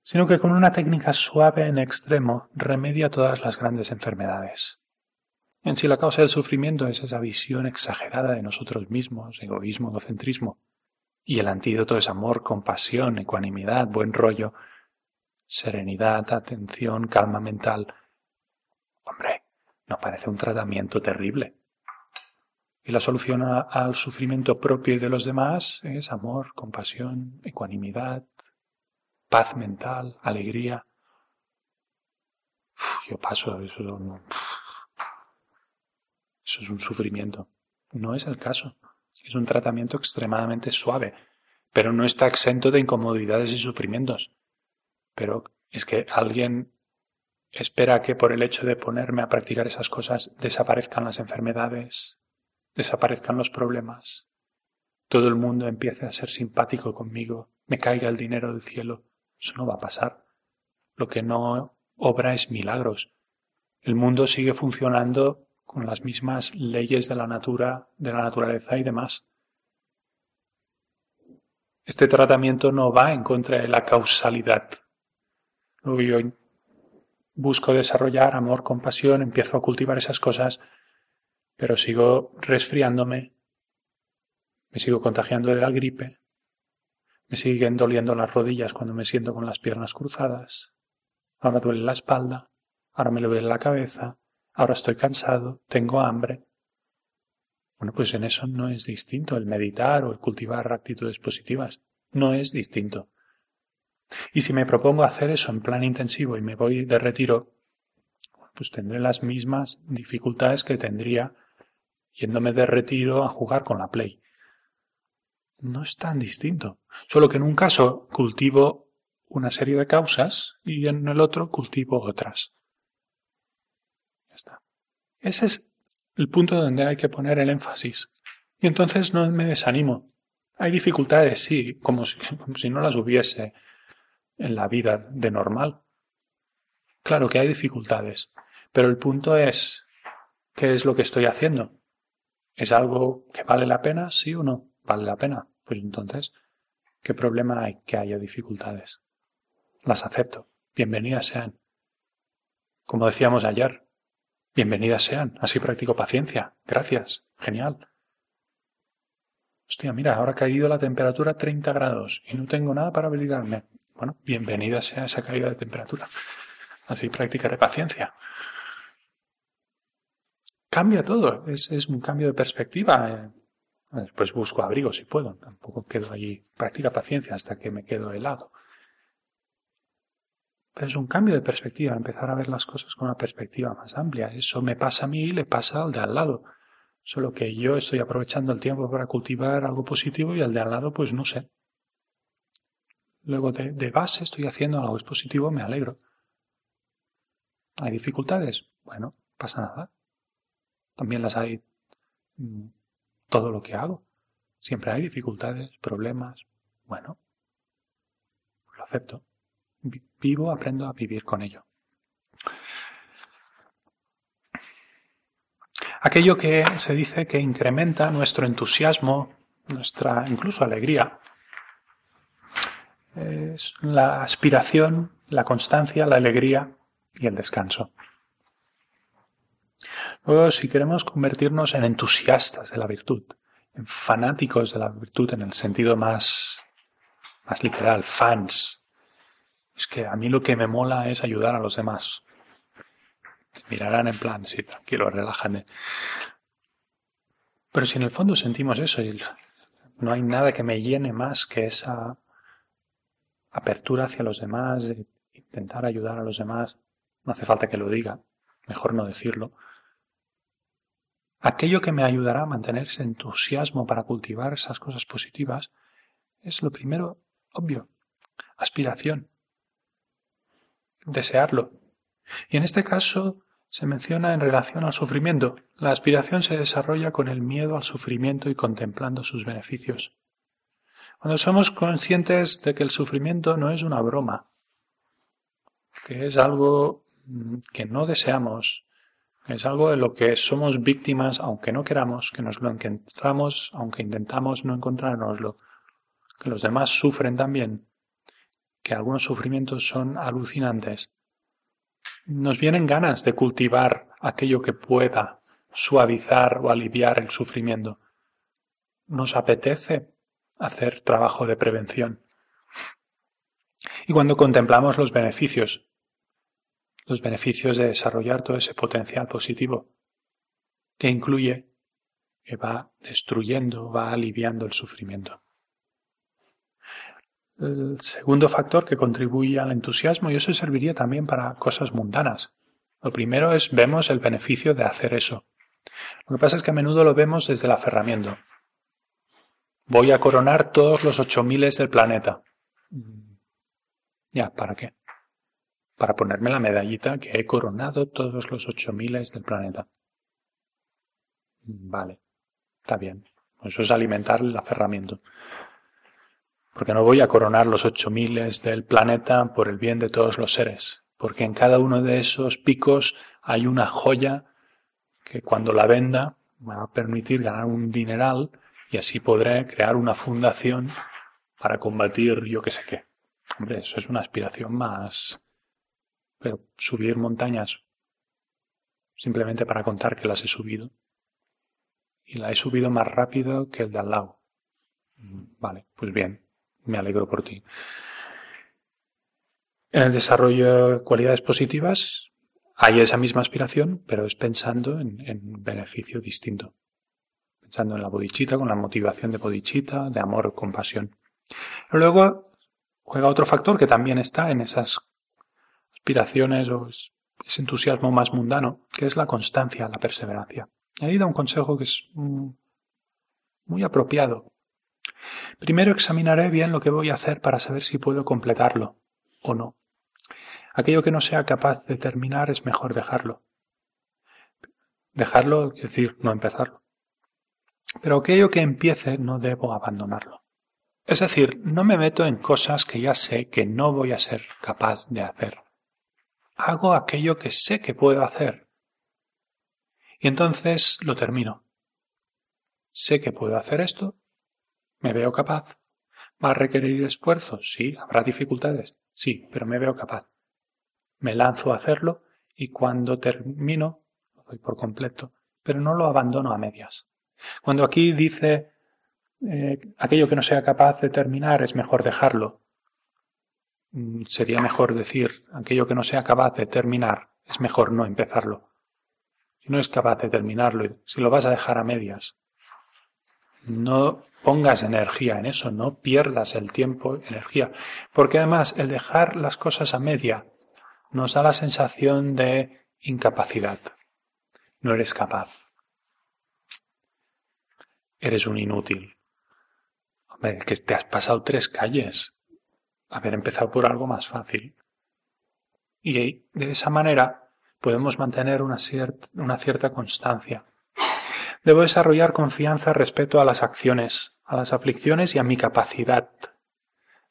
sino que con una técnica suave en extremo remedia todas las grandes enfermedades. En sí la causa del sufrimiento es esa visión exagerada de nosotros mismos, egoísmo, egocentrismo, y el antídoto es amor, compasión, ecuanimidad, buen rollo, serenidad, atención, calma mental, nos parece un tratamiento terrible. Y la solución al sufrimiento propio y de los demás es amor, compasión, ecuanimidad, paz mental, alegría. yo paso, eso, eso es un sufrimiento. No es el caso. Es un tratamiento extremadamente suave, pero no está exento de incomodidades y sufrimientos. Pero es que alguien espera que por el hecho de ponerme a practicar esas cosas desaparezcan las enfermedades, desaparezcan los problemas, todo el mundo empiece a ser simpático conmigo, me caiga el dinero del cielo. Eso no va a pasar. Lo que no obra es milagros. El mundo sigue funcionando con las mismas leyes de la natura, de la naturaleza y demás. Este tratamiento no va en contra de la causalidad. Luego yo busco desarrollar amor, compasión, empiezo a cultivar esas cosas pero sigo resfriándome, me sigo contagiando de la gripe, me siguen doliendo las rodillas cuando me siento con las piernas cruzadas, ahora duele la espalda, ahora me duele la cabeza, ahora estoy cansado, tengo hambre. Bueno, pues en eso no es distinto el meditar o el cultivar actitudes positivas, no es distinto. Y si me propongo hacer eso en plan intensivo y me voy de retiro, pues tendré las mismas dificultades que tendría yéndome de retiro a jugar con la Play. No es tan distinto, solo que en un caso cultivo una serie de causas y en el otro cultivo otras. Ya está. Ese es el punto donde hay que poner el énfasis. Y entonces no me desanimo. Hay dificultades, sí, como si, como si no las hubiese en la vida de normal. Claro que hay dificultades, pero el punto es, ¿qué es lo que estoy haciendo? ¿Es algo que vale la pena? ¿Sí o no? ¿Vale la pena? Pues entonces, ¿qué problema hay que haya dificultades? Las acepto. Bienvenidas sean. Como decíamos ayer, bienvenidas sean. Así practico paciencia. Gracias. Genial. Hostia, mira, ahora ha caído la temperatura a 30 grados y no tengo nada para abrigarme. Bueno, bienvenida sea esa caída de temperatura. Así practicaré paciencia cambia todo, es, un cambio de perspectiva. Después busco abrigo si puedo, tampoco quedo allí, practica paciencia hasta que me quedo helado. Pero es un cambio de perspectiva, empezar a ver las cosas con una perspectiva más amplia. Eso me pasa a mí y le pasa al de al lado. Solo que yo estoy aprovechando el tiempo para cultivar algo positivo y al de al lado, pues no sé. Luego de, de base estoy haciendo algo positivo, me alegro. ¿Hay dificultades? Bueno, pasa nada. También las hay mm, todo lo que hago. Siempre hay dificultades, problemas. Bueno, lo acepto. Vivo, aprendo a vivir con ello. Aquello que se dice que incrementa nuestro entusiasmo, nuestra incluso alegría, es la aspiración, la constancia, la alegría y el descanso. Si queremos convertirnos en entusiastas de la virtud, en fanáticos de la virtud en el sentido más, más literal, fans, es que a mí lo que me mola es ayudar a los demás. Mirarán en plan, sí, tranquilo, relájame. Pero si en el fondo sentimos eso y no hay nada que me llene más que esa apertura hacia los demás, de intentar ayudar a los demás, no hace falta que lo diga, mejor no decirlo, aquello que me ayudará a mantener ese entusiasmo para cultivar esas cosas positivas es lo primero obvio, aspiración, desearlo. Y en este caso se menciona en relación al sufrimiento. La aspiración se desarrolla con el miedo al sufrimiento y contemplando sus beneficios. Cuando somos conscientes de que el sufrimiento no es una broma, que es algo mm, que no deseamos, es algo de lo que somos víctimas aunque no queramos, que nos lo encontramos aunque intentamos no encontrárnoslo, que los demás sufren también, que algunos sufrimientos son alucinantes. Nos vienen ganas de cultivar aquello que pueda suavizar o aliviar el sufrimiento. Nos apetece hacer trabajo de prevención. Y cuando contemplamos los beneficios, los beneficios de desarrollar todo ese potencial positivo que incluye que va destruyendo, va aliviando el sufrimiento. El segundo factor que contribuye al entusiasmo, y eso serviría también para cosas mundanas. Lo primero es vemos el beneficio de hacer eso. Lo que pasa es que a menudo lo vemos desde el aferramiento. Voy a coronar todos los ocho miles del planeta. Ya, ¿para qué? Para ponerme la medallita que he coronado todos los ocho miles del planeta. Vale, está bien. Eso es alimentar el aferramiento. Porque no voy a coronar los ocho miles del planeta por el bien de todos los seres. Porque en cada uno de esos picos hay una joya que cuando la venda me va a permitir ganar un dineral y así podré crear una fundación para combatir yo que sé qué. Hombre, eso es una aspiración más. Pero subir montañas simplemente para contar que las he subido. Y la he subido más rápido que el de al lado. Vale, pues bien, me alegro por ti. En el desarrollo de cualidades positivas hay esa misma aspiración, pero es pensando en, en beneficio distinto. Pensando en la bodichita, con la motivación de bodichita, de amor, compasión. Luego juega otro factor que también está en esas aspiraciones o ese entusiasmo más mundano, que es la constancia, la perseverancia. Ahí da un consejo que es muy apropiado. Primero examinaré bien lo que voy a hacer para saber si puedo completarlo o no. Aquello que no sea capaz de terminar es mejor dejarlo. Dejarlo, es decir, no empezarlo. Pero aquello que empiece no debo abandonarlo. Es decir, no me meto en cosas que ya sé que no voy a ser capaz de hacer. Hago aquello que sé que puedo hacer. Y entonces lo termino. Sé que puedo hacer esto. Me veo capaz. ¿Va a requerir esfuerzo? Sí. ¿Habrá dificultades? Sí, pero me veo capaz. Me lanzo a hacerlo y cuando termino, lo doy por completo, pero no lo abandono a medias. Cuando aquí dice eh, aquello que no sea capaz de terminar es mejor dejarlo. Mm, sería mejor decir aquello que no sea capaz de terminar es mejor no empezarlo. Si no es capaz de terminarlo, si lo vas a dejar a medias, no pongas energía en eso, no pierdas el tiempo, energía, porque además el dejar las cosas a media nos da la sensación de incapacidad. No eres capaz. Eres un inútil que te has pasado tres calles. Haber empezado por algo más fácil. Y de esa manera podemos mantener una, una cierta constancia. Debo desarrollar confianza respecto a las acciones, a las aflicciones y a mi capacidad.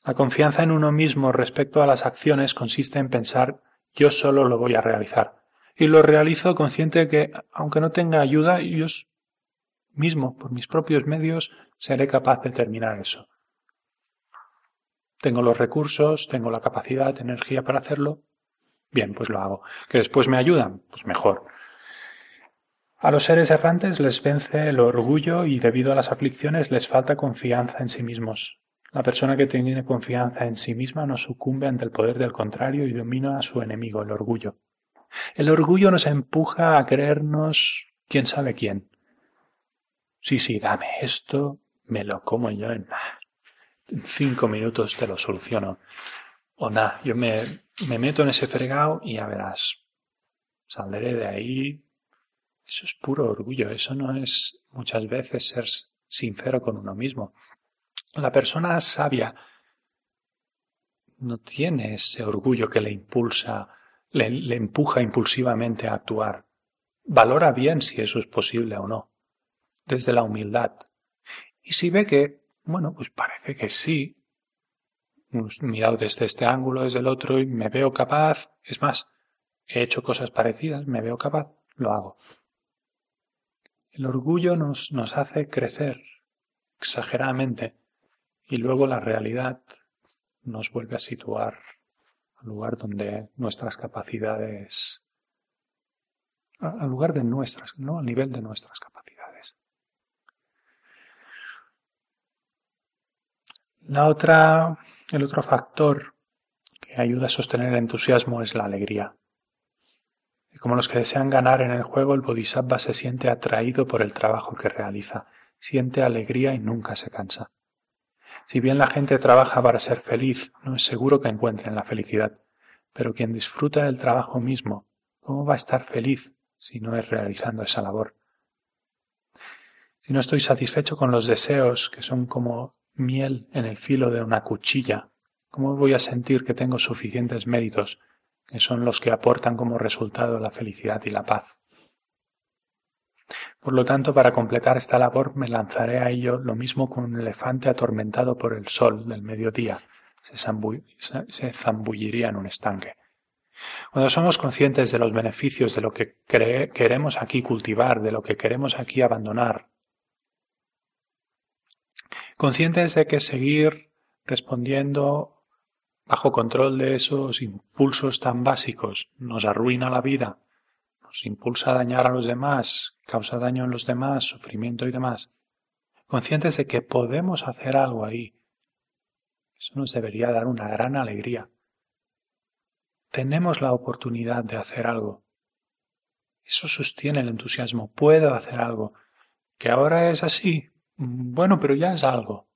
La confianza en uno mismo respecto a las acciones consiste en pensar yo solo lo voy a realizar. Y lo realizo consciente de que, aunque no tenga ayuda, yo mismo, por mis propios medios, seré capaz de terminar eso. Tengo los recursos, tengo la capacidad, energía para hacerlo. Bien, pues lo hago. ¿Que después me ayudan? Pues mejor. A los seres errantes les vence el orgullo y debido a las aflicciones les falta confianza en sí mismos. La persona que tiene confianza en sí misma no sucumbe ante el poder del contrario y domina a su enemigo, el orgullo. El orgullo nos empuja a creernos quién sabe quién, sí, sí, dame esto, me lo como yo en, cinco minutos te lo soluciono. O nada, yo me, me meto en ese fregado y ya verás, saldré de ahí. Eso es puro orgullo, eso no es muchas veces ser sincero con uno mismo. La persona sabia no tiene ese orgullo que le impulsa, le, le, empuja impulsivamente a actuar. Valora bien si eso es posible o no desde la humildad. Y si ve que, bueno, pues parece que sí, pues mirado desde este ángulo, desde el otro, y me veo capaz, es más, he hecho cosas parecidas, me veo capaz, lo hago. El orgullo nos, nos hace crecer exageradamente y luego la realidad nos vuelve a situar al lugar donde nuestras capacidades, al lugar de nuestras, no al nivel de nuestras capacidades. La otra, el otro factor que ayuda a sostener el entusiasmo es la alegría. Como los que desean ganar en el juego, el bodhisattva se siente atraído por el trabajo que realiza, siente alegría y nunca se cansa. Si bien la gente trabaja para ser feliz, no es seguro que encuentren la felicidad, pero quien disfruta del trabajo mismo, ¿cómo va a estar feliz si no es realizando esa labor? Si no estoy satisfecho con los deseos, que son como miel en el filo de una cuchilla, ¿cómo voy a sentir que tengo suficientes méritos que son los que aportan como resultado la felicidad y la paz. Por lo tanto, para completar esta labor me lanzaré a ello lo mismo que un elefante atormentado por el sol del mediodía se, zambulliría en un estanque. Cuando somos conscientes de los beneficios de lo que queremos aquí cultivar, de lo que queremos aquí abandonar, conscientes de que seguir respondiendo bajo control de esos impulsos tan básicos, nos arruina la vida, nos impulsa a dañar a los demás, causa daño en los demás, sufrimiento y demás, conscientes de que podemos hacer algo ahí, eso nos debería dar una gran alegría. Tenemos la oportunidad de hacer algo. Eso sostiene el entusiasmo. Puedo hacer algo. Que ahora es así. Bueno, pero ya es algo.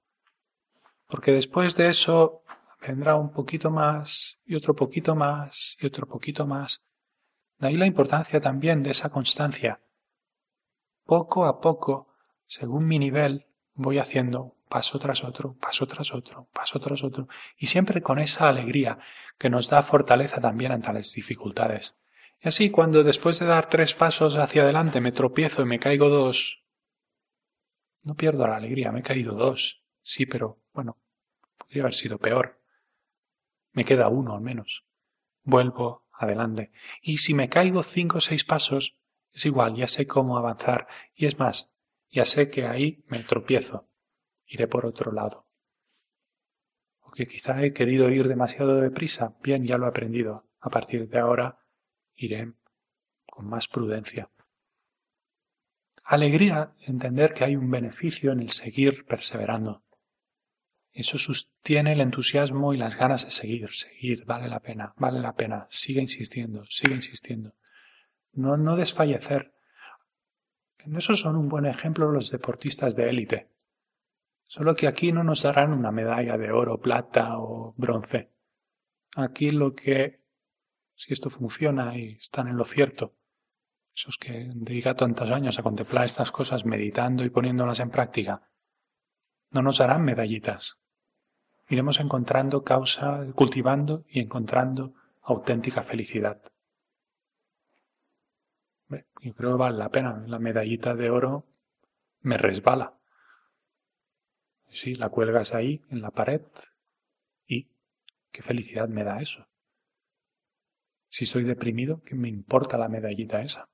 Porque después de eso vendrá un poquito más y otro poquito más y otro poquito más. De ahí la importancia también de esa constancia. Poco a poco, según mi nivel, voy haciendo paso tras otro, paso tras otro, paso tras otro, y siempre con esa alegría que nos da fortaleza también ante las dificultades. Y así cuando después de dar tres pasos hacia adelante me tropiezo y me caigo dos, no pierdo la alegría, me he caído dos, sí, pero bueno, podría haber sido peor. Me queda uno al menos. Vuelvo adelante. Y si me caigo cinco o seis pasos, es igual, ya sé cómo avanzar. Y es más, ya sé que ahí me tropiezo. Iré por otro lado. Porque quizá he querido ir demasiado deprisa. Bien, ya lo he aprendido. A partir de ahora iré con más prudencia. Alegría entender que hay un beneficio en el seguir perseverando. Eso sostiene el entusiasmo y las ganas de seguir, seguir, vale la pena, vale la pena, sigue insistiendo, sigue insistiendo. No, no desfallecer. En eso son un buen ejemplo los deportistas de élite. Solo que aquí no nos darán una medalla de oro, plata o bronce. Aquí lo que, si esto funciona y están en lo cierto, esos que dedican tantos años a contemplar estas cosas meditando y poniéndolas en práctica, no nos darán medallitas, iremos encontrando causa, cultivando y encontrando auténtica felicidad. Yo creo que vale la pena. La medallita de oro me resbala. Sí, la cuelgas ahí en la pared y qué felicidad me da eso. Si soy deprimido, ¿qué me importa la medallita esa?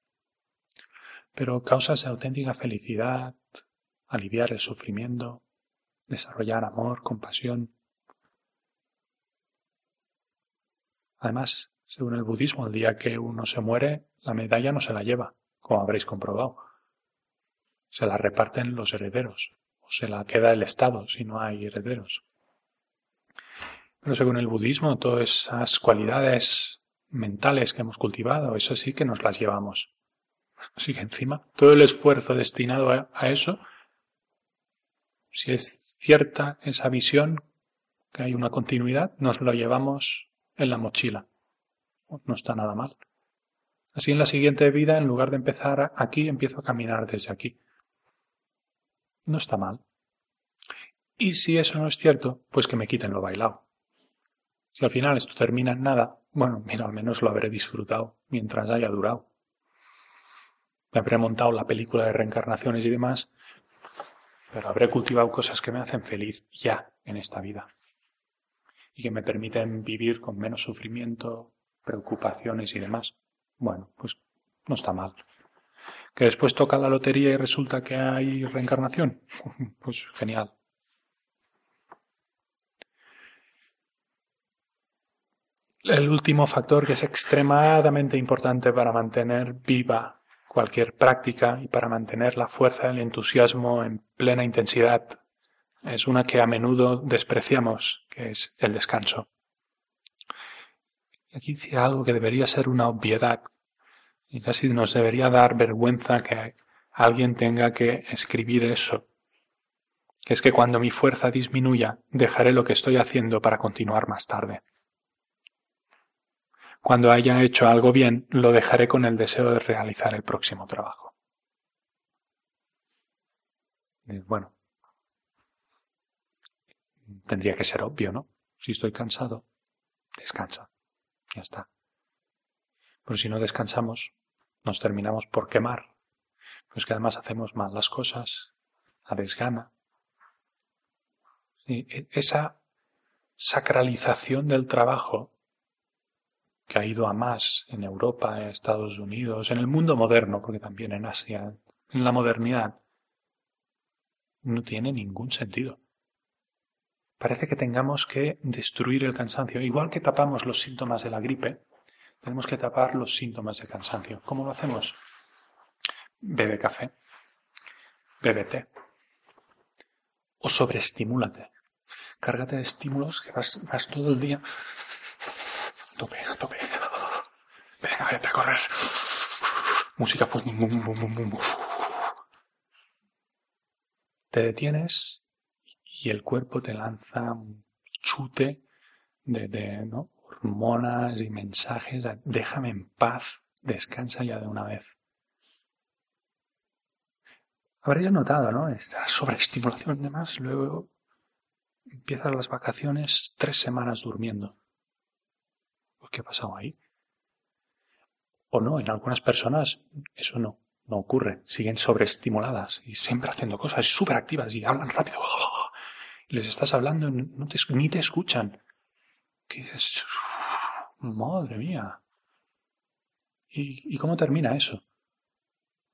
Pero causas de auténtica felicidad, aliviar el sufrimiento, desarrollar amor, compasión, Además, según el budismo, el día que uno se muere, la medalla no se la lleva, como habréis comprobado. Se la reparten los herederos, o se la queda el Estado si no hay herederos. Pero según el budismo, todas esas cualidades mentales que hemos cultivado, eso sí que nos las llevamos. Así que encima, todo el esfuerzo destinado a eso, si es cierta esa visión, que hay una continuidad, nos lo llevamos en la mochila. No está nada mal. Así en la siguiente vida, en lugar de empezar aquí, empiezo a caminar desde aquí. No está mal. Y si eso no es cierto, pues que me quiten lo bailado. Si al final esto termina en nada, bueno, mira, al menos lo habré disfrutado mientras haya durado. Me habré montado la película de reencarnaciones y demás, pero habré cultivado cosas que me hacen feliz ya en esta vida y que me permiten vivir con menos sufrimiento, preocupaciones y demás. Bueno, pues no está mal. Que después toca la lotería y resulta que hay reencarnación. Pues genial. El último factor que es extremadamente importante para mantener viva cualquier práctica y para mantener la fuerza del entusiasmo en plena intensidad es una que a menudo despreciamos, que es el descanso. Aquí dice algo que debería ser una obviedad. Y casi nos debería dar vergüenza que alguien tenga que escribir eso. Que es que cuando mi fuerza disminuya, dejaré lo que estoy haciendo para continuar más tarde. Cuando haya hecho algo bien, lo dejaré con el deseo de realizar el próximo trabajo. Bueno, tendría que ser obvio, ¿no? Si estoy cansado, descansa. Ya está. Pero si no descansamos, nos terminamos por quemar. Pues que además hacemos mal las cosas, a desgana. E, esa sacralización del trabajo que ha ido a más en Europa, en Estados Unidos, en el mundo moderno, porque también en Asia, en la modernidad, no tiene ningún sentido. Parece que tengamos que destruir el cansancio. Igual que tapamos los síntomas de la gripe, tenemos que tapar los síntomas de cansancio. ¿Cómo lo hacemos? Bebe café, bebe té. O sobreestimúlate. Cárgate de estímulos que vas, vas todo el día tope, a tope. Venga, vete a correr. Música. Te detienes y el cuerpo te lanza un chute de, hormonas y mensajes. Déjame en paz, descansa ya de una vez. Habréis notado, ¿no? Esta sobreestimulación de más. Luego empiezan las vacaciones tres semanas durmiendo. ¿Qué ha pasado ahí? O no, en algunas personas eso no, no ocurre. Siguen sobreestimuladas y siempre haciendo cosas súper activas y hablan rápido. Les estás hablando no te, ni te escuchan. ¿Qué dices? Madre mía. ¿Y, ¿Y cómo termina eso?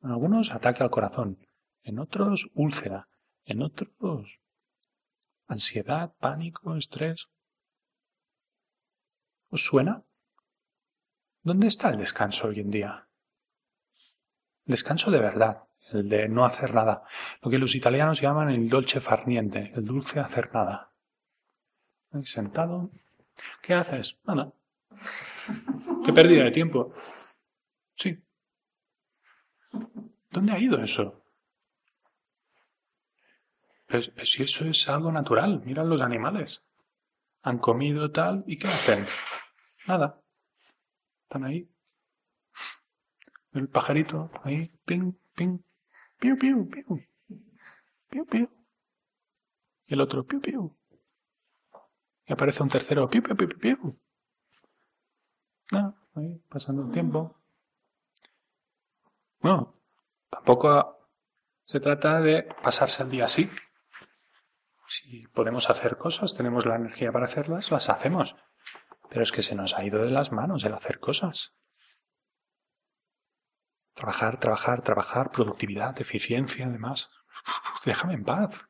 En algunos ataque al corazón, en otros úlcera, en otros ansiedad, pánico, estrés. ¿Os suena? ¿Dónde está el descanso hoy en día? descanso de verdad, el de no hacer nada, lo que los italianos llaman el dolce farniente, el dulce hacer nada. sentado. ¿Qué haces? Nada. Qué pérdida de tiempo. Sí. ¿Dónde ha ido eso? Pues, pues, si eso es algo natural, miran los animales. Han comido tal y ¿qué hacen? Nada. Están ahí. El pajarito ahí, ping, ping, piu, piu, piu, piu, piu. Y el otro, piu, piu. Y aparece un tercero, piu, piu, piu, piu. Ah, ahí, pasando el tiempo. Bueno, tampoco se trata de pasarse el día así. Si podemos hacer cosas, tenemos la energía para hacerlas, las hacemos. Pero es que se nos ha ido de las manos el hacer cosas. Trabajar, trabajar, trabajar, productividad, eficiencia, además. Déjame en paz.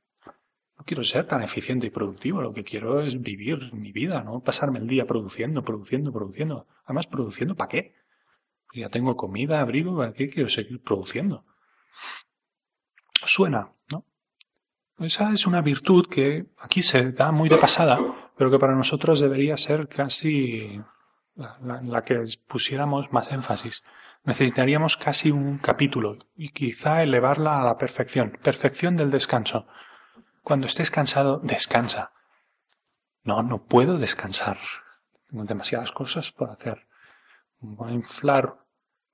No quiero ser tan eficiente y productivo. Lo que quiero es vivir mi vida, no pasarme el día produciendo, produciendo, produciendo. Además, produciendo ¿para qué? Ya tengo comida, abrigo, ¿para qué quiero seguir produciendo? Suena. Esa es una virtud que aquí se da muy de pasada, pero que para nosotros debería ser casi la, que pusiéramos más énfasis. Necesitaríamos casi un capítulo y quizá elevarla a la perfección. Perfección del descanso. Cuando estés cansado, descansa. No, no puedo descansar. Tengo demasiadas cosas por hacer. Voy a inflar,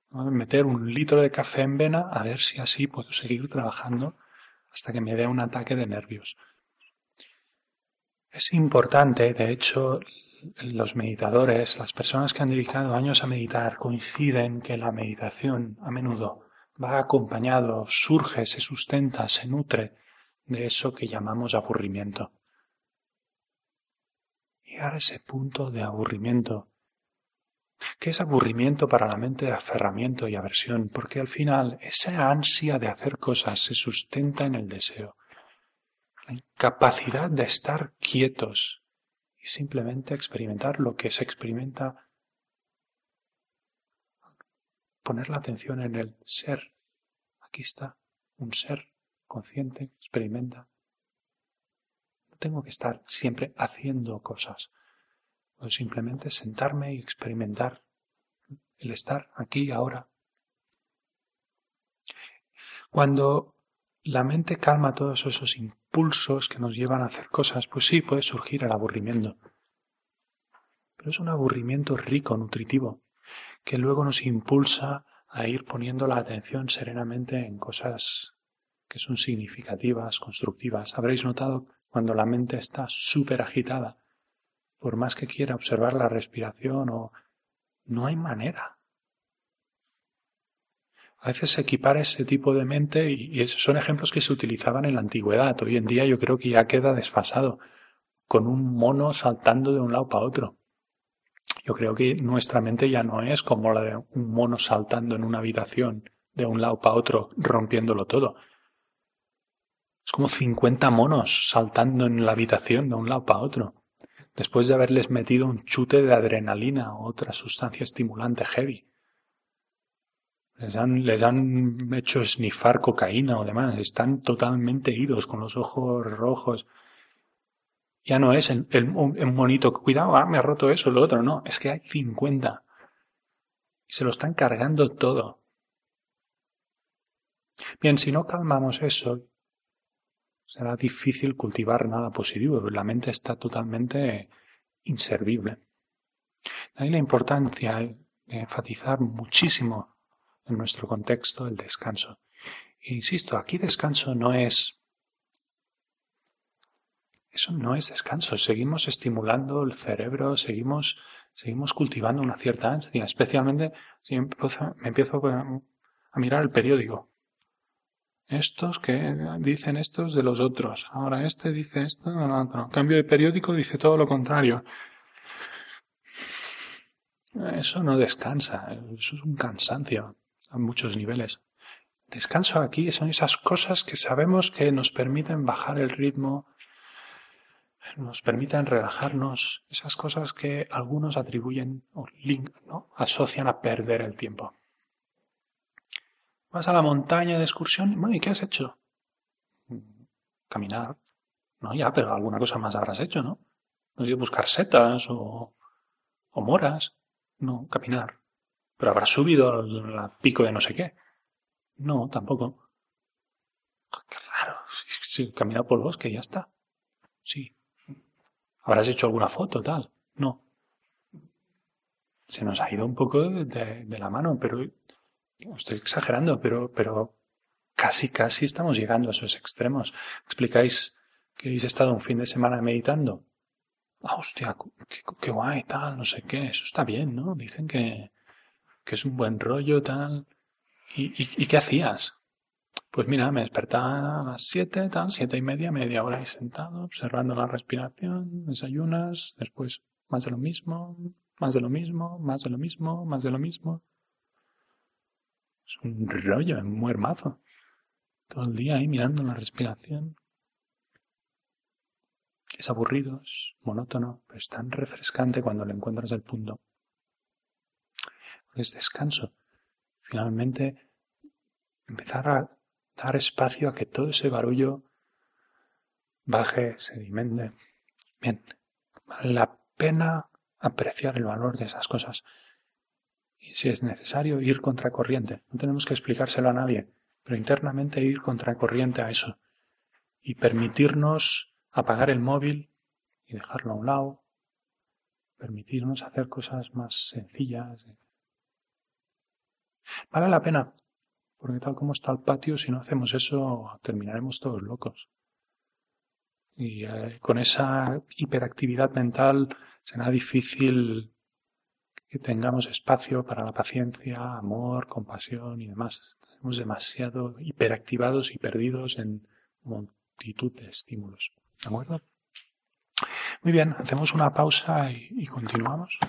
voy a meter un litro de café en vena a ver si así puedo seguir trabajando hasta que me dé un ataque de nervios. Es importante, de hecho, los meditadores, las personas que han dedicado años a meditar, coinciden que la meditación a menudo va acompañado, surge, se sustenta, se nutre de eso que llamamos aburrimiento. Llegar a ese punto de aburrimiento. ¿Qué es aburrimiento para la mente de aferramiento y aversión? Porque al final esa ansia de hacer cosas se sustenta en el deseo la incapacidad de estar quietos y simplemente experimentar lo que se experimenta. Poner la atención en el ser. Aquí está, un ser consciente, experimenta. No tengo que estar siempre haciendo cosas. Puedo simplemente sentarme y experimentar el estar aquí ahora, Cuando la mente calma todos esos impulsos que nos llevan a hacer cosas, pues sí, puede surgir el aburrimiento. Pero es un aburrimiento rico, nutritivo, que luego nos impulsa a ir poniendo la atención serenamente en cosas que son significativas, constructivas. Habréis notado cuando la mente está súper agitada, por más que quiera observar la respiración o no hay manera. A veces se equipara ese tipo de mente y, esos son ejemplos que se utilizaban en la antigüedad. Hoy en día yo creo que ya queda desfasado, con un mono saltando de un lado para otro. Yo creo que nuestra mente ya no es como la de un mono saltando en una habitación de un lado para otro, rompiéndolo todo. Es como 50 monos saltando en la habitación de un lado para otro, después de haberles metido un chute de adrenalina o otra sustancia estimulante heavy. Les han, les han hecho snifar cocaína o demás. Están totalmente idos, con los ojos rojos. Ya no es el, el, monito, cuidado, ah, me ha roto eso, lo otro. No, es que hay 50. Y se lo están cargando todo. Bien, si no calmamos eso, será difícil cultivar nada positivo. La mente está totalmente inservible. De ahí la importancia de enfatizar muchísimo en nuestro contexto el descanso. insisto, aquí descanso no es... Eso no es descanso. Seguimos estimulando el cerebro, seguimos, seguimos cultivando una cierta ansia, especialmente si me empiezo a mirar el periódico estos que dicen estos de los otros. Ahora este dice esto del otro. Cambio de periódico dice todo lo contrario. Eso no descansa, eso es un cansancio a muchos niveles. Descanso aquí son esas cosas que sabemos que nos permiten bajar el ritmo, nos permiten relajarnos, esas cosas que algunos atribuyen o link, ¿no? asocian a perder el tiempo. Vas a la montaña de excursión. Bueno, ¿y qué has hecho? Caminar. No, ya, pero alguna cosa más habrás hecho, ¿no? No sé, buscar setas o, o moras. No, caminar. Pero habrás subido al, pico de no sé qué. No, tampoco. Ah, qué raro. Sí, caminar por el bosque, ya está. Sí. ¿Habrás hecho alguna foto, tal? No. Se nos ha ido un poco de la mano, pero estoy exagerando, pero, pero casi, casi estamos llegando a esos extremos. ¿Explicáis que habéis estado un fin de semana meditando? Ah, hostia, qué, guay, tal, no sé qué, eso está bien, ¿no? Dicen que, que es un buen rollo, tal. ¿Y, y, qué hacías? Pues mira, me despertaba a las siete, tal, siete y media, media hora ahí sentado, observando la respiración, desayunas, después más de lo mismo, más de lo mismo, más de lo mismo, más de lo mismo. Es un rollo, es muy hermazo. Todo el día ahí mirando la respiración. Es aburrido, es monótono, pero es tan refrescante cuando le encuentras el punto. Es descanso. Finalmente, empezar a dar espacio a que todo ese barullo baje, sedimente. Bien, vale la pena apreciar el valor de esas cosas y si es necesario ir contracorriente. No tenemos que explicárselo a nadie, pero internamente ir contracorriente a eso y permitirnos apagar el móvil y dejarlo a un lado, permitirnos hacer cosas más sencillas. Vale la pena, porque tal como está el patio, si no hacemos eso, terminaremos todos locos. Y eh, con esa hiperactividad mental será difícil que tengamos espacio para la paciencia, amor, compasión y demás. Estamos demasiado hiperactivados y perdidos en multitud de estímulos. ¿De acuerdo? Muy bien, hacemos una pausa y, continuamos.